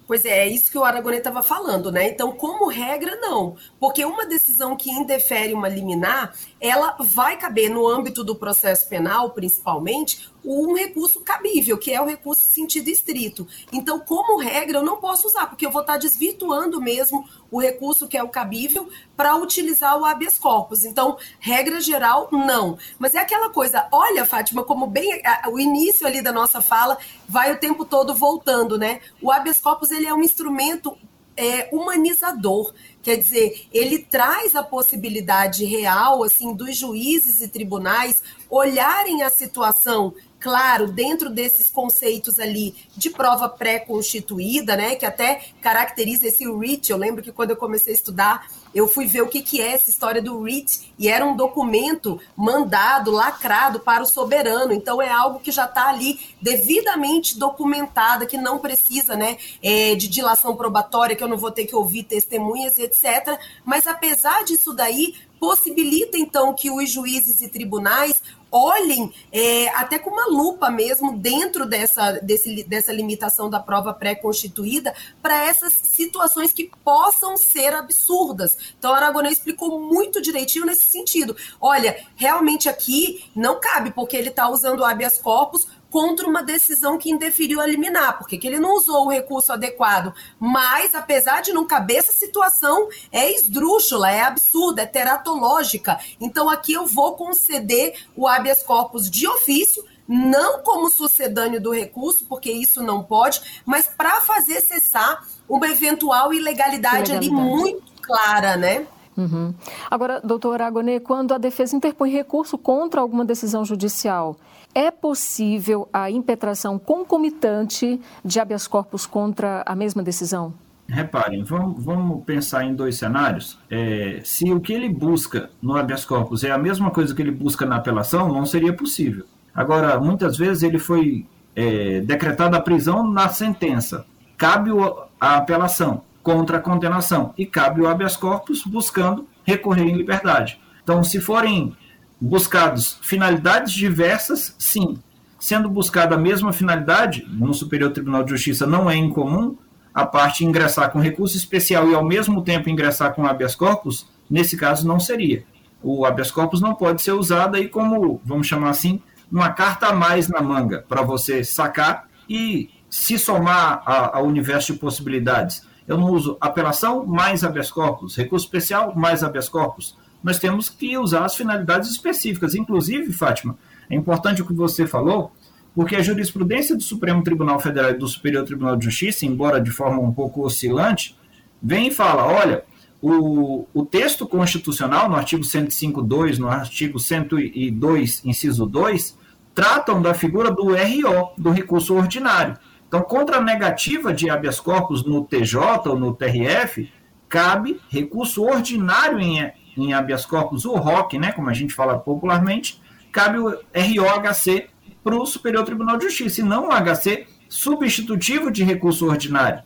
Pois é, é isso que o Aragonê estava falando, né? Então, como regra, não. Porque uma decisão que indefere uma liminar, ela vai caber no âmbito do processo penal, principalmente, um recurso cabível, que é o recurso sentido estrito. Então, como regra, eu não posso usar, porque eu vou estar desvirtuando mesmo o recurso que é o cabível para utilizar o habeas corpus. Então, regra geral, não. Mas é aquela coisa, olha, Fátima, como bem o início ali da nossa fala vai o tempo todo voltando, né? O habeas corpus ele é um instrumento é, humanizador. Quer dizer, ele traz a possibilidade real assim dos juízes e tribunais olharem a situação claro, dentro desses conceitos ali de prova pré-constituída, né, que até caracteriza esse REACH. Eu lembro que quando eu comecei a estudar, eu fui ver o que, que é essa história do REACH, e era um documento mandado, lacrado para o soberano. Então, é algo que já está ali devidamente documentada, que não precisa né, é, de dilação probatória, que eu não vou ter que ouvir testemunhas, etc. Mas, apesar disso daí, possibilita então que os juízes e tribunais olhem é, até com uma lupa mesmo dentro dessa, desse, dessa limitação da prova pré-constituída para essas situações que possam ser absurdas. Então, a Aragonês explicou muito direitinho nesse sentido. Olha, realmente aqui não cabe, porque ele está usando habeas corpus contra uma decisão que indeferiu a liminar, porque que ele não usou o recurso adequado. Mas, apesar de não caber essa situação, é esdrúxula, é absurda, é teratológica. Então, aqui eu vou conceder o habeas corpus de ofício, não como sucedâneo do recurso, porque isso não pode, mas para fazer cessar uma eventual ilegalidade, ilegalidade. ali muito clara, né? Uhum. Agora, doutor Agonê, quando a defesa interpõe recurso contra alguma decisão judicial, é possível a impetração concomitante de habeas corpus contra a mesma decisão? Reparem, vamos, vamos pensar em dois cenários. É, se o que ele busca no habeas corpus é a mesma coisa que ele busca na apelação, não seria possível. Agora, muitas vezes ele foi é, decretada a prisão na sentença. Cabe a apelação contra a condenação e cabe o habeas corpus buscando recorrer em liberdade. Então, se forem buscados finalidades diversas, sim. Sendo buscada a mesma finalidade, no Superior Tribunal de Justiça não é incomum a parte ingressar com recurso especial e ao mesmo tempo ingressar com habeas corpus, nesse caso não seria. O habeas corpus não pode ser usado aí como, vamos chamar assim, uma carta a mais na manga para você sacar e se somar ao universo de possibilidades. Eu não uso apelação mais habeas corpus, recurso especial mais habeas corpus nós temos que usar as finalidades específicas. Inclusive, Fátima, é importante o que você falou, porque a jurisprudência do Supremo Tribunal Federal e do Superior Tribunal de Justiça, embora de forma um pouco oscilante, vem e fala: olha, o, o texto constitucional, no artigo 105.2, no artigo 102, inciso 2, tratam da figura do RO, do recurso ordinário. Então, contra a negativa de habeas corpus no TJ ou no TRF, cabe recurso ordinário em, em habeas corpus, o ROC, né, como a gente fala popularmente, cabe o ROHC para o Superior Tribunal de Justiça, e não o HC substitutivo de recurso ordinário.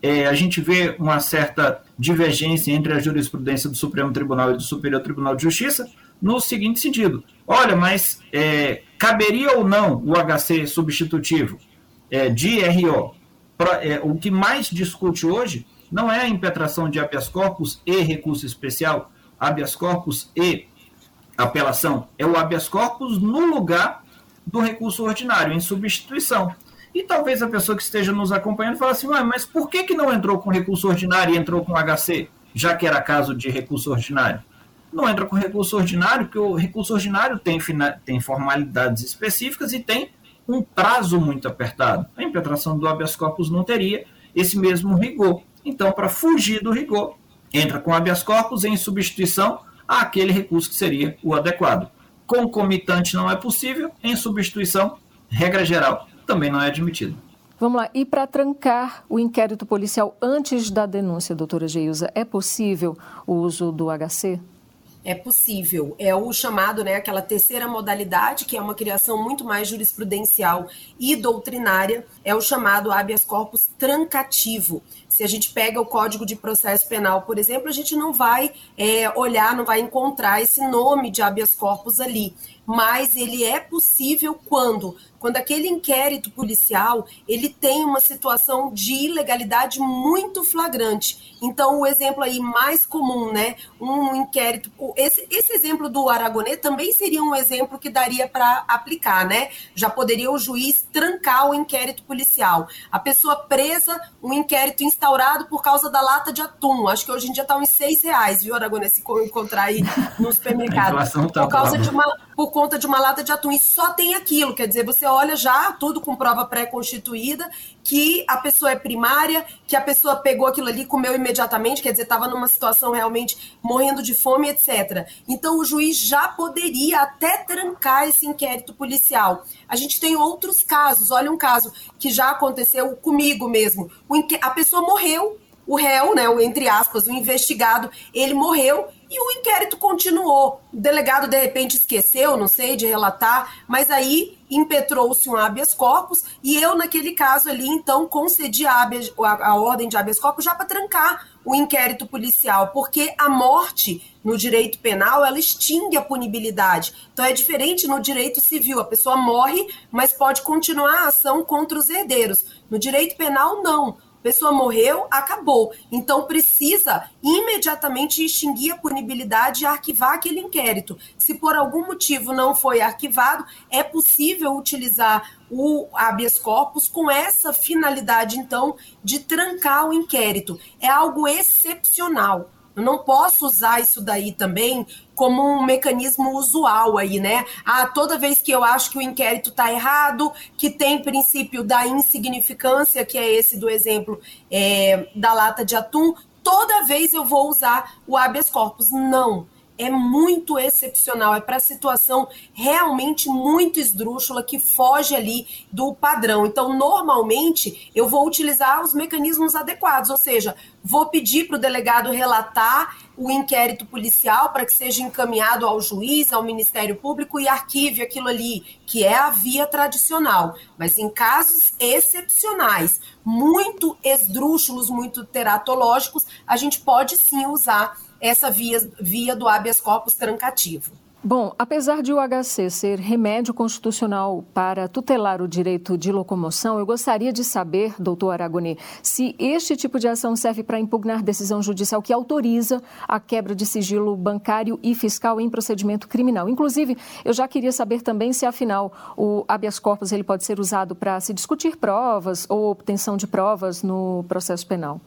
É, a gente vê uma certa divergência entre a jurisprudência do Supremo Tribunal e do Superior Tribunal de Justiça no seguinte sentido: olha, mas é, caberia ou não o HC substitutivo é, de RO? Pra, é, o que mais discute hoje não é a impetração de habeas corpus e recurso especial, habeas corpus e apelação, é o habeas corpus no lugar do recurso ordinário, em substituição. E talvez a pessoa que esteja nos acompanhando fale assim, mas por que, que não entrou com recurso ordinário e entrou com HC, já que era caso de recurso ordinário? Não entra com recurso ordinário, porque o recurso ordinário tem, tem formalidades específicas e tem um prazo muito apertado. A impetração do habeas corpus não teria esse mesmo rigor. Então, para fugir do rigor, entra com habeas corpus em substituição àquele recurso que seria o adequado. Concomitante não é possível, em substituição, regra geral, também não é admitido. Vamos lá. E para trancar o inquérito policial antes da denúncia, doutora Geusa, é possível o uso do HC? É possível. É o chamado, né, aquela terceira modalidade, que é uma criação muito mais jurisprudencial e doutrinária, é o chamado habeas corpus trancativo. Se a gente pega o Código de Processo Penal, por exemplo, a gente não vai é, olhar, não vai encontrar esse nome de habeas corpus ali. Mas ele é possível quando quando aquele inquérito policial ele tem uma situação de ilegalidade muito flagrante. Então, o exemplo aí mais comum, né? Um inquérito. Esse, esse exemplo do Aragonê também seria um exemplo que daria para aplicar, né? Já poderia o juiz trancar o inquérito policial. A pessoa presa, um inquérito instaurado por causa da lata de atum. Acho que hoje em dia está uns seis reais, viu, Aragonê? Se encontrar aí no supermercado. Tá por causa de uma, por conta de uma lata de atum. E só tem aquilo, quer dizer, você olha já tudo com prova pré-constituída, que a pessoa é primária, que a pessoa pegou aquilo ali, comeu imediatamente, quer dizer, estava numa situação realmente morrendo de fome, etc. Então o juiz já poderia até trancar esse inquérito policial. A gente tem outros casos, olha um caso que já aconteceu comigo mesmo. A pessoa morreu, o réu, né, entre aspas, o investigado, ele morreu e o inquérito continuou. O delegado, de repente, esqueceu, não sei, de relatar, mas aí impetrou-se um habeas corpus e eu, naquele caso ali, então, concedi a, habeas, a, a ordem de habeas corpus já para trancar o inquérito policial, porque a morte no direito penal, ela extingue a punibilidade. Então é diferente no direito civil, a pessoa morre, mas pode continuar a ação contra os herdeiros. No direito penal, não pessoa morreu, acabou. Então precisa imediatamente extinguir a punibilidade e arquivar aquele inquérito. Se por algum motivo não foi arquivado, é possível utilizar o habeas corpus com essa finalidade, então, de trancar o inquérito. É algo excepcional. Eu não posso usar isso daí também como um mecanismo usual aí, né? Ah, toda vez que eu acho que o inquérito está errado, que tem princípio da insignificância, que é esse do exemplo é, da lata de atum, toda vez eu vou usar o habeas corpus. Não é muito excepcional, é para situação realmente muito esdrúxula que foge ali do padrão. Então, normalmente, eu vou utilizar os mecanismos adequados, ou seja, vou pedir para o delegado relatar o inquérito policial para que seja encaminhado ao juiz, ao Ministério Público e arquive aquilo ali, que é a via tradicional. Mas em casos excepcionais, muito esdrúxulos, muito teratológicos, a gente pode sim usar essa via, via do habeas corpus trancativo. Bom, apesar de o HC ser remédio constitucional para tutelar o direito de locomoção, eu gostaria de saber, doutor Aragoni, se este tipo de ação serve para impugnar decisão judicial que autoriza a quebra de sigilo bancário e fiscal em procedimento criminal. Inclusive, eu já queria saber também se, afinal, o habeas corpus ele pode ser usado para se discutir provas ou obtenção de provas no processo penal.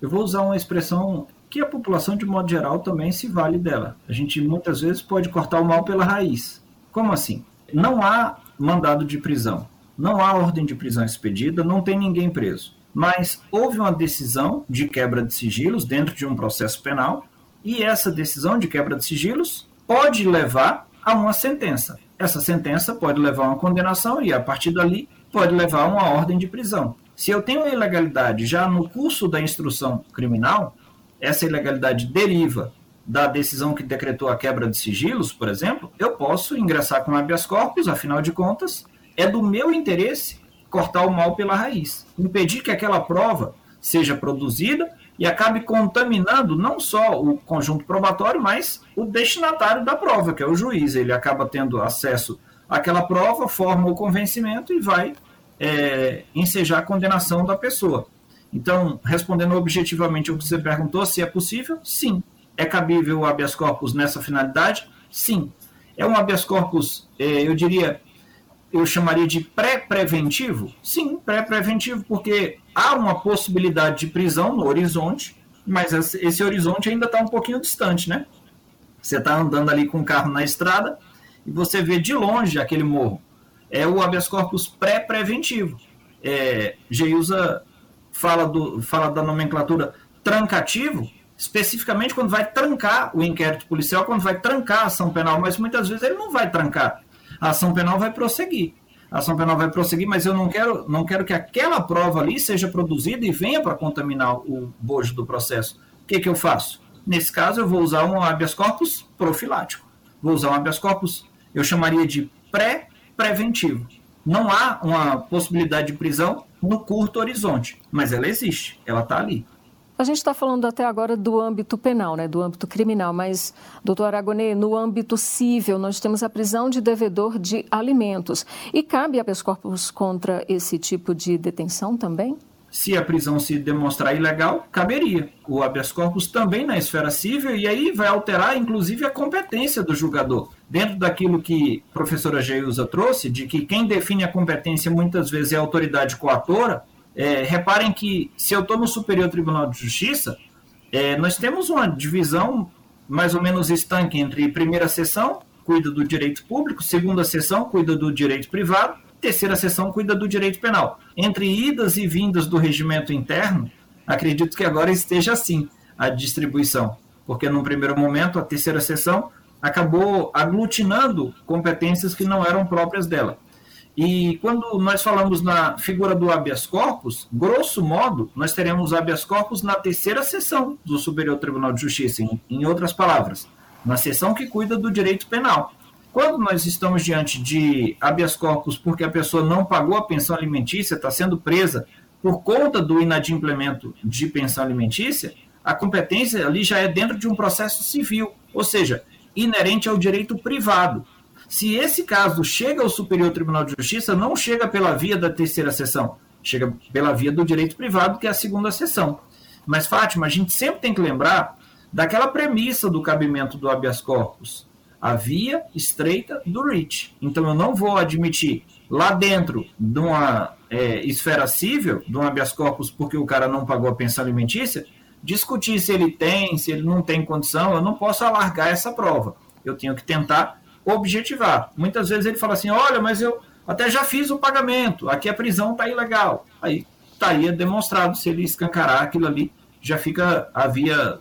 Eu vou usar uma expressão que a população, de modo geral, também se vale dela. A gente muitas vezes pode cortar o mal pela raiz. Como assim? Não há mandado de prisão, não há ordem de prisão expedida, não tem ninguém preso. mas houve uma decisão de quebra de sigilos dentro de um processo penal, e essa decisão de quebra de sigilos pode levar a uma sentença. Essa sentença pode levar a uma condenação e, a partir dali, pode levar a uma ordem de prisão. Se eu tenho uma ilegalidade já no curso da instrução criminal, essa ilegalidade deriva da decisão que decretou a quebra de sigilos, por exemplo, eu posso ingressar com habeas corpus, afinal de contas, é do meu interesse cortar o mal pela raiz, impedir que aquela prova seja produzida e acabe contaminando não só o conjunto probatório, mas o destinatário da prova, que é o juiz. Ele acaba tendo acesso àquela prova, forma o convencimento e vai é, ensejar a condenação da pessoa. Então, respondendo objetivamente o que você perguntou, se é possível, sim. É cabível o habeas corpus nessa finalidade? Sim. É um habeas corpus, é, eu diria, eu chamaria de pré-preventivo? Sim, pré-preventivo, porque há uma possibilidade de prisão no horizonte, mas esse horizonte ainda está um pouquinho distante, né? Você está andando ali com o carro na estrada e você vê de longe aquele morro. É o habeas corpus pré-preventivo. É, Geusa fala, do, fala da nomenclatura trancativo, especificamente quando vai trancar o inquérito policial, quando vai trancar a ação penal, mas muitas vezes ele não vai trancar a ação penal vai prosseguir. A ação penal vai prosseguir, mas eu não quero, não quero que aquela prova ali seja produzida e venha para contaminar o bojo do processo. O que, que eu faço? Nesse caso, eu vou usar um habeas corpus profilático. Vou usar um habeas corpus, eu chamaria de pré-preventivo. Não há uma possibilidade de prisão no curto horizonte, mas ela existe, ela está ali. A gente está falando até agora do âmbito penal, né, do âmbito criminal, mas, doutor Aragonê, no âmbito civil, nós temos a prisão de devedor de alimentos. E cabe habeas corpus contra esse tipo de detenção também? Se a prisão se demonstrar ilegal, caberia o habeas corpus também na esfera civil, e aí vai alterar, inclusive, a competência do julgador. Dentro daquilo que a professora Geusa trouxe, de que quem define a competência muitas vezes é a autoridade coatora, é, reparem que se eu estou no Superior Tribunal de Justiça, é, nós temos uma divisão mais ou menos estanque entre primeira sessão, cuida do direito público, segunda sessão, cuida do direito privado, terceira sessão, cuida do direito penal. Entre idas e vindas do regimento interno, acredito que agora esteja assim a distribuição, porque num primeiro momento a terceira sessão acabou aglutinando competências que não eram próprias dela. E quando nós falamos na figura do habeas corpus, grosso modo, nós teremos habeas corpus na terceira sessão do Superior Tribunal de Justiça, em, em outras palavras, na sessão que cuida do direito penal. Quando nós estamos diante de habeas corpus porque a pessoa não pagou a pensão alimentícia, está sendo presa por conta do inadimplemento de pensão alimentícia, a competência ali já é dentro de um processo civil, ou seja, inerente ao direito privado. Se esse caso chega ao Superior Tribunal de Justiça, não chega pela via da terceira sessão, chega pela via do direito privado, que é a segunda sessão. Mas, Fátima, a gente sempre tem que lembrar daquela premissa do cabimento do habeas corpus, a via estreita do REACH. Então, eu não vou admitir lá dentro de uma é, esfera civil, de um habeas corpus, porque o cara não pagou a pensão alimentícia, discutir se ele tem, se ele não tem condição, eu não posso alargar essa prova. Eu tenho que tentar objetivar. Muitas vezes ele fala assim: olha, mas eu até já fiz o pagamento, aqui a prisão está ilegal. Aí estaria demonstrado, se ele escancarar aquilo ali, já fica a via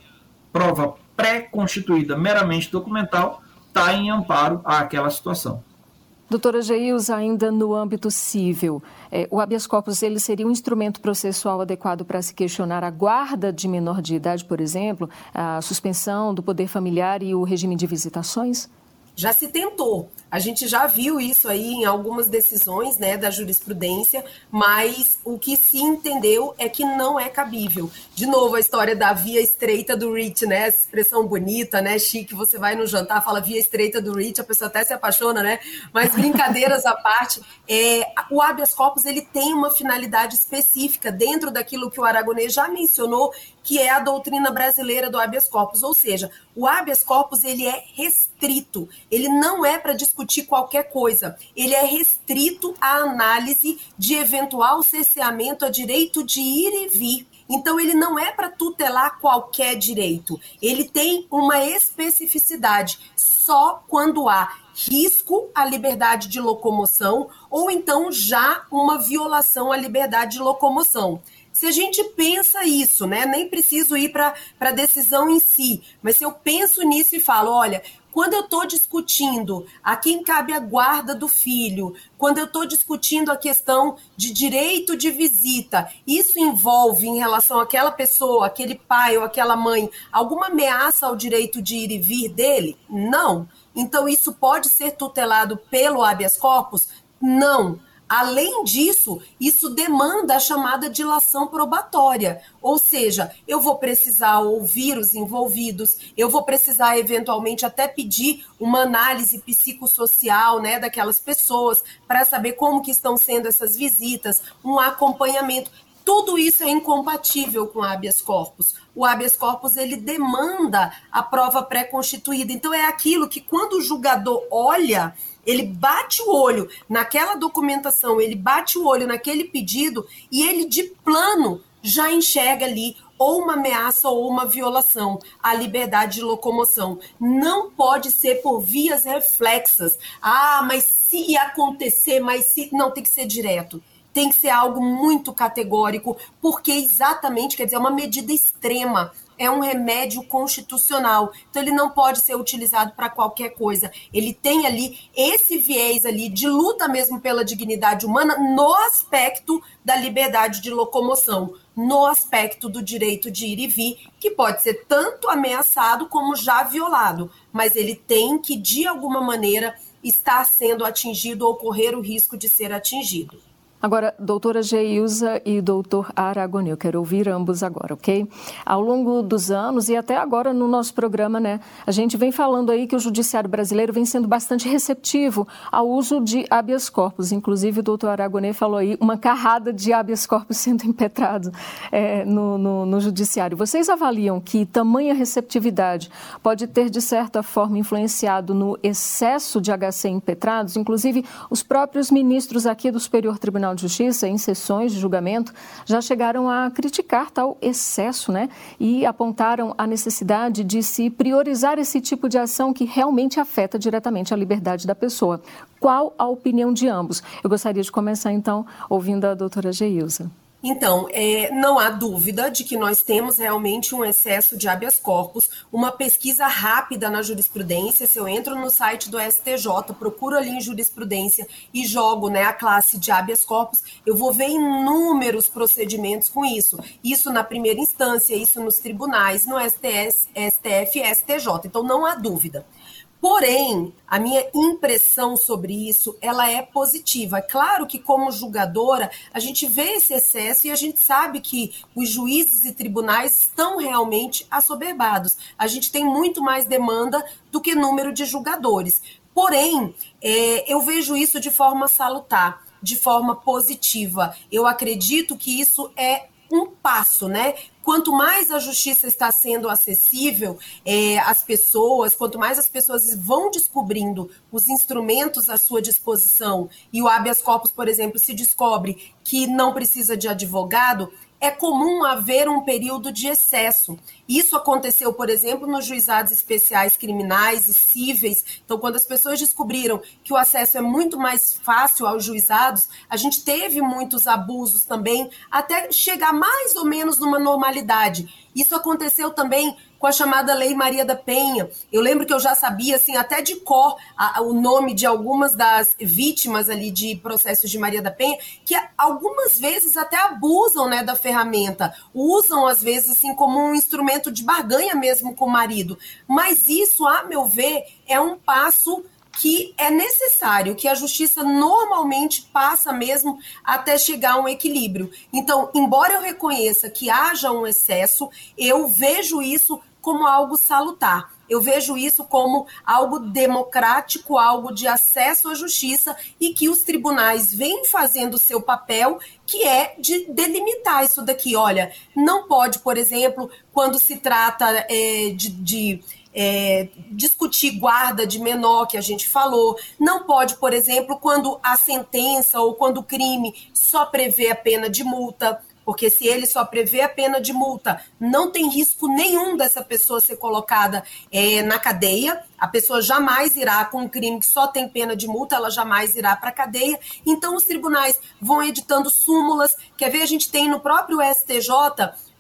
prova pré-constituída, meramente documental, está em amparo àquela situação. Doutora Geilza, ainda no âmbito civil, é, o habeas corpus ele seria um instrumento processual adequado para se questionar a guarda de menor de idade, por exemplo, a suspensão do poder familiar e o regime de visitações? Já se tentou. A gente já viu isso aí em algumas decisões né, da jurisprudência, mas o que se entendeu é que não é cabível. De novo, a história da via estreita do REACH, né? Essa expressão bonita, né? Chique, você vai no jantar, fala via estreita do REACH, a pessoa até se apaixona, né? Mas brincadeiras à parte, é, o habeas corpus ele tem uma finalidade específica dentro daquilo que o Aragonês já mencionou, que é a doutrina brasileira do habeas corpus, ou seja, o habeas corpus ele é restrito, ele não é para discutir qualquer coisa, ele é restrito à análise de eventual cerceamento a direito de ir e vir. Então, ele não é para tutelar qualquer direito, ele tem uma especificidade. Só quando há risco à liberdade de locomoção ou então já uma violação à liberdade de locomoção. Se a gente pensa isso, né? Nem preciso ir para a decisão em si, mas se eu penso nisso e falo, olha, quando eu estou discutindo a quem cabe a guarda do filho, quando eu estou discutindo a questão de direito de visita, isso envolve em relação àquela pessoa, aquele pai ou aquela mãe, alguma ameaça ao direito de ir e vir dele? Não. Então isso pode ser tutelado pelo habeas corpus? Não. Além disso, isso demanda a chamada dilação probatória, ou seja, eu vou precisar ouvir os envolvidos, eu vou precisar eventualmente até pedir uma análise psicossocial, né, daquelas pessoas para saber como que estão sendo essas visitas, um acompanhamento. Tudo isso é incompatível com habeas corpus. O habeas corpus ele demanda a prova pré-constituída. Então é aquilo que quando o julgador olha, ele bate o olho naquela documentação, ele bate o olho naquele pedido e ele de plano já enxerga ali ou uma ameaça ou uma violação à liberdade de locomoção. Não pode ser por vias reflexas. Ah, mas se acontecer, mas se não tem que ser direto tem que ser algo muito categórico, porque exatamente, quer dizer, é uma medida extrema é um remédio constitucional. Então ele não pode ser utilizado para qualquer coisa. Ele tem ali esse viés ali de luta mesmo pela dignidade humana no aspecto da liberdade de locomoção, no aspecto do direito de ir e vir, que pode ser tanto ameaçado como já violado, mas ele tem que de alguma maneira estar sendo atingido ou correr o risco de ser atingido. Agora, doutora Geilza e doutor Aragoni, eu quero ouvir ambos agora, ok? Ao longo dos anos e até agora no nosso programa, né, a gente vem falando aí que o judiciário brasileiro vem sendo bastante receptivo ao uso de habeas corpus. Inclusive, o doutor Aragoni falou aí uma carrada de habeas corpus sendo impetrado é, no, no, no judiciário. Vocês avaliam que tamanha receptividade pode ter, de certa forma, influenciado no excesso de HC impetrados? Inclusive, os próprios ministros aqui do Superior Tribunal de Justiça, em sessões de julgamento, já chegaram a criticar tal excesso, né? E apontaram a necessidade de se priorizar esse tipo de ação que realmente afeta diretamente a liberdade da pessoa. Qual a opinião de ambos? Eu gostaria de começar, então, ouvindo a doutora Geilza. Então, é, não há dúvida de que nós temos realmente um excesso de habeas corpus. Uma pesquisa rápida na jurisprudência, se eu entro no site do STJ, procuro ali em jurisprudência e jogo né, a classe de habeas corpus, eu vou ver inúmeros procedimentos com isso. Isso na primeira instância, isso nos tribunais, no STS, STF e STJ. Então, não há dúvida. Porém, a minha impressão sobre isso, ela é positiva. É claro que como julgadora, a gente vê esse excesso e a gente sabe que os juízes e tribunais estão realmente assoberbados. A gente tem muito mais demanda do que número de julgadores. Porém, é, eu vejo isso de forma salutar, de forma positiva. Eu acredito que isso é um passo, né? Quanto mais a justiça está sendo acessível é, às pessoas, quanto mais as pessoas vão descobrindo os instrumentos à sua disposição, e o habeas corpus, por exemplo, se descobre que não precisa de advogado, é comum haver um período de excesso. Isso aconteceu, por exemplo, nos juizados especiais criminais e cíveis. Então, quando as pessoas descobriram que o acesso é muito mais fácil aos juizados, a gente teve muitos abusos também, até chegar mais ou menos numa normalidade. Isso aconteceu também com a chamada Lei Maria da Penha. Eu lembro que eu já sabia, assim, até de cor, a, o nome de algumas das vítimas ali de processos de Maria da Penha, que algumas vezes até abusam, né, da ferramenta, usam às vezes assim como um instrumento de barganha mesmo com o marido. Mas isso, a meu ver, é um passo que é necessário, que a justiça normalmente passa mesmo até chegar a um equilíbrio. Então, embora eu reconheça que haja um excesso, eu vejo isso como algo salutar. Eu vejo isso como algo democrático, algo de acesso à justiça e que os tribunais vêm fazendo o seu papel, que é de delimitar isso daqui. Olha, não pode, por exemplo, quando se trata é, de, de é, discutir guarda de menor, que a gente falou. Não pode, por exemplo, quando a sentença ou quando o crime só prevê a pena de multa. Porque se ele só prevê a pena de multa, não tem risco nenhum dessa pessoa ser colocada é, na cadeia. A pessoa jamais irá com um crime que só tem pena de multa, ela jamais irá para a cadeia. Então, os tribunais vão editando súmulas. Quer ver? A gente tem no próprio STJ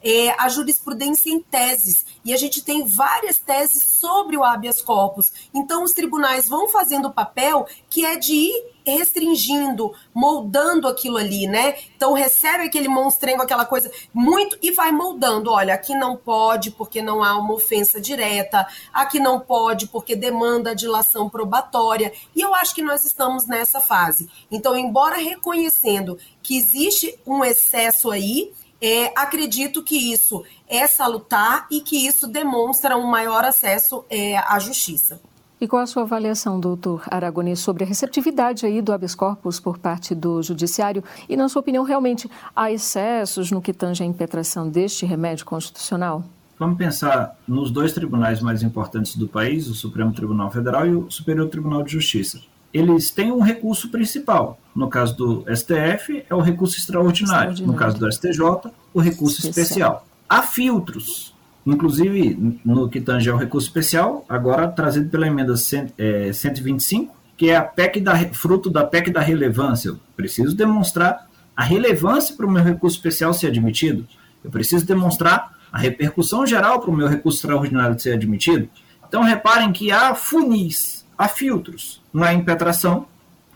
é, a jurisprudência em teses. E a gente tem várias teses sobre o habeas corpus. Então, os tribunais vão fazendo o papel que é de ir restringindo, moldando aquilo ali, né? Então recebe aquele monstrengo, aquela coisa muito e vai moldando. Olha, aqui não pode porque não há uma ofensa direta, aqui não pode porque demanda dilação probatória. E eu acho que nós estamos nessa fase. Então, embora reconhecendo que existe um excesso aí, é, acredito que isso é salutar e que isso demonstra um maior acesso é, à justiça. E qual a sua avaliação, doutor Aragonês, sobre a receptividade aí do habeas corpus por parte do judiciário? E, na sua opinião, realmente há excessos no que tange a impetração deste remédio constitucional? Vamos pensar nos dois tribunais mais importantes do país, o Supremo Tribunal Federal e o Superior Tribunal de Justiça eles têm um recurso principal. No caso do STF, é o recurso extraordinário. extraordinário. No caso do STJ, o recurso especial. especial. Há filtros, inclusive no que tange ao recurso especial, agora trazido pela emenda 125, é, que é a PEC da, fruto da PEC da relevância. Eu preciso demonstrar a relevância para o meu recurso especial ser admitido. Eu preciso demonstrar a repercussão geral para o meu recurso extraordinário ser admitido. Então, reparem que há funis há filtros na impetração,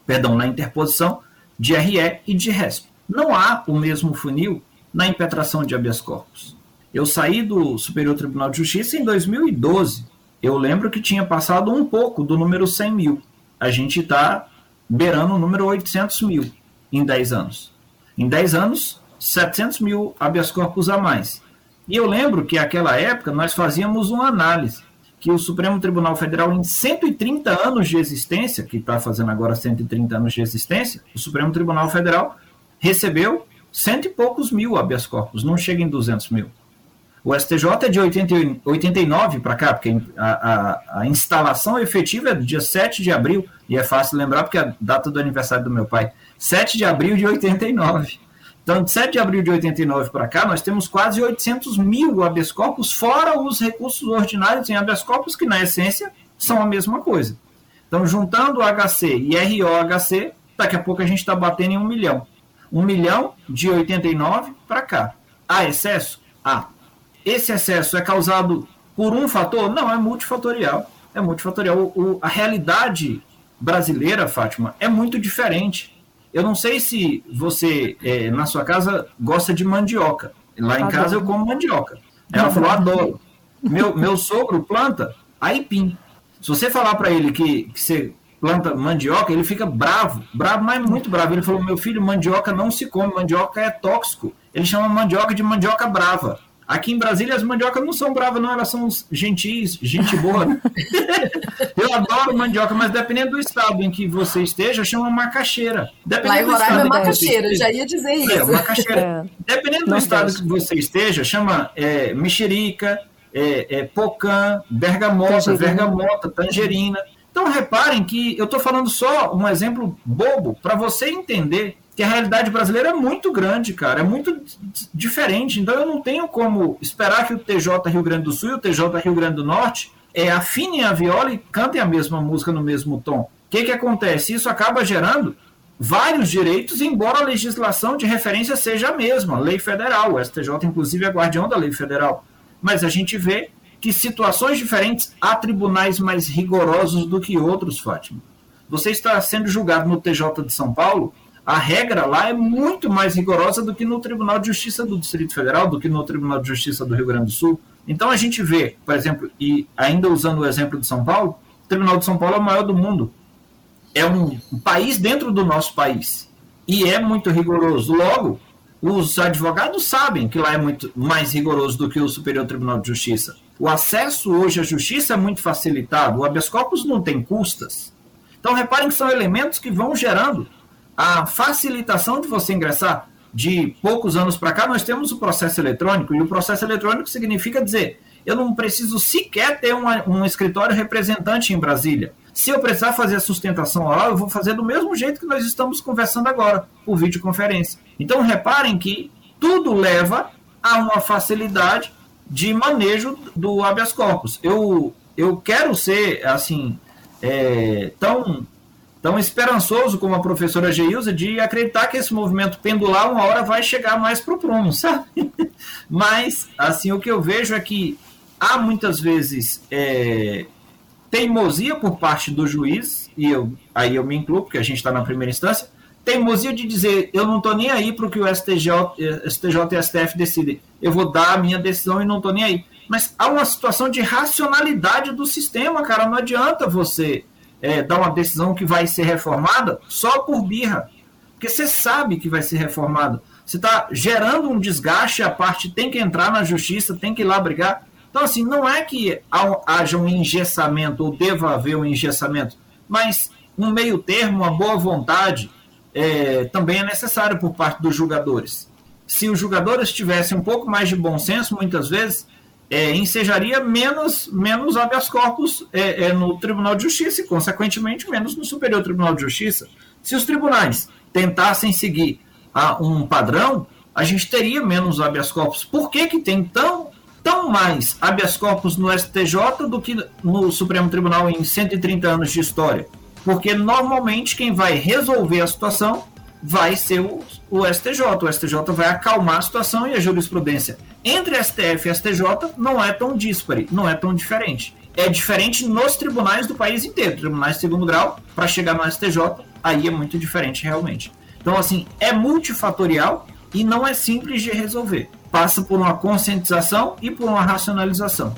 perdão, na interposição de RE e de RESP. Não há o mesmo funil na impetração de habeas corpus. Eu saí do Superior Tribunal de Justiça em 2012. Eu lembro que tinha passado um pouco do número 100 mil. A gente está beirando o número 800 mil em 10 anos. Em 10 anos, 700 mil habeas corpus a mais. E eu lembro que naquela época nós fazíamos uma análise que o Supremo Tribunal Federal, em 130 anos de existência, que está fazendo agora 130 anos de existência, o Supremo Tribunal Federal recebeu cento e poucos mil habeas corpus, não chega em 200 mil. O STJ é de 80, 89 para cá, porque a, a, a, instalação efetiva é do dia 7 de abril, e é fácil lembrar porque é a data do aniversário do meu pai. 7 de abril de 89. Então, de 7 de abril de 89 para cá, nós temos quase 800 mil habeas corpus, fora os recursos ordinários em habeas corpus, que na essência são a mesma coisa. Então, juntando HC e ROHC, daqui a pouco a gente está batendo em um milhão. Um milhão de 89 para cá. Há excesso? Há. Esse excesso é causado por um fator? Não, é multifatorial. É multifatorial. O, o, a realidade brasileira, Fátima, é muito diferente. Eu não sei se você, é, na sua casa, gosta de mandioca. Lá em adoro. casa eu como mandioca. Ela falou, adoro. Meu, meu sogro planta aipim. Se você falar para ele que, que você planta mandioca, ele fica bravo, bravo, mas muito bravo. Ele falou: meu filho, mandioca não se come, mandioca é tóxico. Ele chama mandioca de mandioca brava. Aqui em Brasília as mandiocas não são bravas, não, elas são gentis, gente boa. eu adoro mandioca, mas dependendo do estado em que você esteja, chama macaxeira. Dependendo Lá em Roraima é macaxeira, já ia dizer é, isso. É, macaxeira. É. Dependendo do estado que você esteja, chama é, mexerica, é, é, pocã, bergamota, tangerina. vergamota, tangerina. Então reparem que eu estou falando só um exemplo bobo para você entender que a realidade brasileira é muito grande, cara, é muito diferente. Então eu não tenho como esperar que o TJ Rio Grande do Sul e o TJ Rio Grande do Norte é, afinem a viola e cantem a mesma música no mesmo tom. O que, que acontece? Isso acaba gerando vários direitos, embora a legislação de referência seja a mesma, lei federal. O STJ, inclusive, é guardião da lei federal. Mas a gente vê que situações diferentes há tribunais mais rigorosos do que outros, Fátima. Você está sendo julgado no TJ de São Paulo a regra lá é muito mais rigorosa do que no Tribunal de Justiça do Distrito Federal, do que no Tribunal de Justiça do Rio Grande do Sul. Então a gente vê, por exemplo, e ainda usando o exemplo de São Paulo, o Tribunal de São Paulo é o maior do mundo. É um, país dentro do nosso país. E é muito rigoroso. Logo, os advogados sabem que lá é muito mais rigoroso do que o Superior Tribunal de Justiça. O acesso hoje à justiça é muito facilitado. O habeas corpus não tem custas. Então, reparem que são elementos que vão gerando a facilitação de você ingressar de poucos anos para cá, nós temos o processo eletrônico, e o processo eletrônico significa dizer, eu não preciso sequer ter uma, um escritório representante em Brasília. Se eu precisar fazer a sustentação oral, eu vou fazer do mesmo jeito que nós estamos conversando agora, por videoconferência. Então, reparem que tudo leva a uma facilidade de manejo do habeas corpus. Eu, eu quero ser, assim, é, tão, tão esperançoso como a professora Geilza de acreditar que esse movimento pendular uma hora vai chegar mais para o prumo, sabe? Mas, assim, o que eu vejo é que há muitas vezes é, teimosia por parte do juiz, e eu, aí eu me incluo, porque a gente está na primeira instância, teimosia de dizer eu não estou nem aí para o que o STJ, STJ e STF decidem, eu vou dar a minha decisão e não estou nem aí. Mas há uma situação de racionalidade do sistema, cara, não adianta você é, dar uma decisão que vai ser reformada só por birra, porque você sabe que vai ser reformada. Você está gerando um desgaste, a parte tem que entrar na justiça, tem que ir lá brigar. Então, assim, não é que haja um engessamento ou deva haver um engessamento, mas um meio termo, uma boa vontade é, também é necessário por parte dos jogadores. Se os jogadores tivessem um pouco mais de bom senso, muitas vezes, é, ensejaria menos, menos habeas corpus é, é, no Tribunal de Justiça e, consequentemente, menos no Superior Tribunal de Justiça. Se os tribunais tentassem seguir a, um padrão, a gente teria menos habeas corpus. Por que, que tem tão tão mais habeas corpus no STJ do que no Supremo Tribunal em 130 anos de história. Porque normalmente quem vai resolver a situação vai ser o, o STJ. O STJ vai acalmar a situação e a jurisprudência entre STF e STJ não é tão dispare, não é tão diferente. É diferente nos tribunais do país inteiro. Tribunais de segundo grau, para chegar no STJ, aí é muito diferente realmente. Então, assim, é multifatorial e não é simples de resolver passa por uma conscientização e por uma racionalização.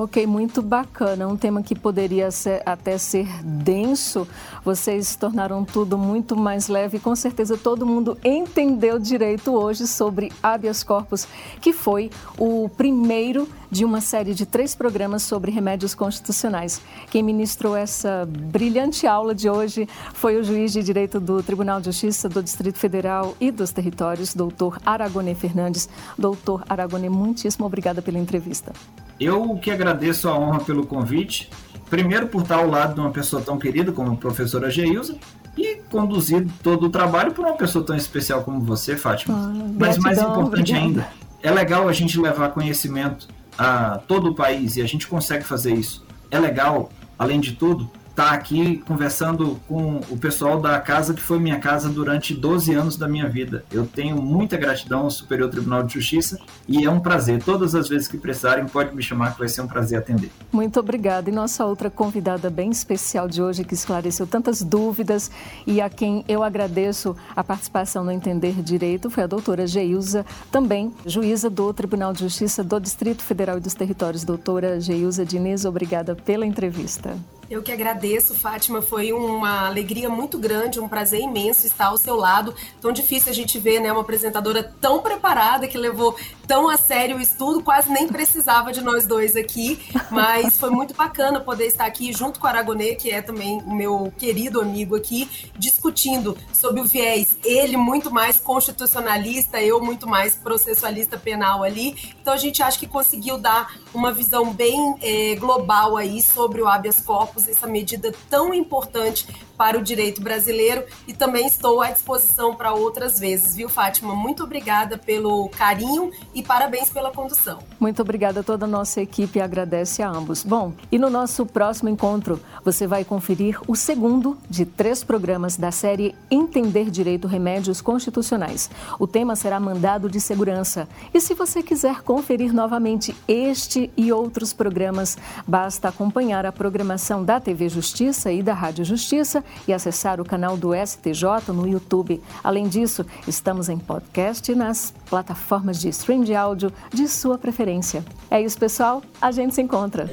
Ok, muito bacana. Um tema que poderia ser, até ser denso, vocês tornaram tudo muito mais leve. Com certeza todo mundo entendeu direito hoje sobre habeas corpus, que foi o primeiro de uma série de três programas sobre remédios constitucionais. Quem ministrou essa brilhante aula de hoje foi o juiz de direito do Tribunal de Justiça do Distrito Federal e dos Territórios, doutor Aragonê Fernandes. Doutor Aragonê, muitíssimo obrigada pela entrevista. Eu que agradeço a honra pelo convite. Primeiro, por estar ao lado de uma pessoa tão querida como a professora Geilza e conduzir todo o trabalho por uma pessoa tão especial como você, Fátima. Ah, Mas mais importante obrigada. ainda, é legal a gente levar conhecimento a todo o país e a gente consegue fazer isso. É legal, além de tudo, estar tá aqui conversando com o pessoal da casa que foi minha casa durante 12 anos da minha vida. Eu tenho muita gratidão ao Superior Tribunal de Justiça e é um prazer. Todas as vezes que precisarem, pode me chamar que vai ser um prazer atender. Muito obrigada. E nossa outra convidada bem especial de hoje, que esclareceu tantas dúvidas e a quem eu agradeço a participação no Entender Direito, foi a doutora Geilza, também juíza do Tribunal de Justiça do Distrito Federal e dos Territórios. Doutora Geilza Diniz, obrigada pela entrevista. Eu que agradeço, Fátima. Foi uma alegria muito grande, um prazer imenso estar ao seu lado. Tão difícil a gente ver, né, uma apresentadora tão preparada que levou tão a sério o estudo, quase nem precisava de nós dois aqui, mas foi muito bacana poder estar aqui junto com o Aragonê, que é também o meu querido amigo aqui, discutindo sobre o viés, ele muito mais constitucionalista, eu muito mais processualista penal ali. Então a gente acha que conseguiu dar uma visão bem eh, global aí sobre o habeas corpus essa medida tão importante para o direito brasileiro e também estou à disposição para outras vezes, viu, Fátima? Muito obrigada pelo carinho e parabéns pela condução. Muito obrigada, toda a nossa equipe agradece a ambos. Bom, e no nosso próximo encontro, você vai conferir o segundo de três programas da série Entender Direito Remédios Constitucionais. O tema será mandado de segurança. E se você quiser conferir novamente este e outros programas, basta acompanhar a programação da TV Justiça e da Rádio Justiça e acessar o canal do STJ no YouTube. Além disso, estamos em podcast nas plataformas de stream de áudio de sua preferência. É isso, pessoal. A gente se encontra.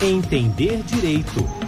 Entender Direito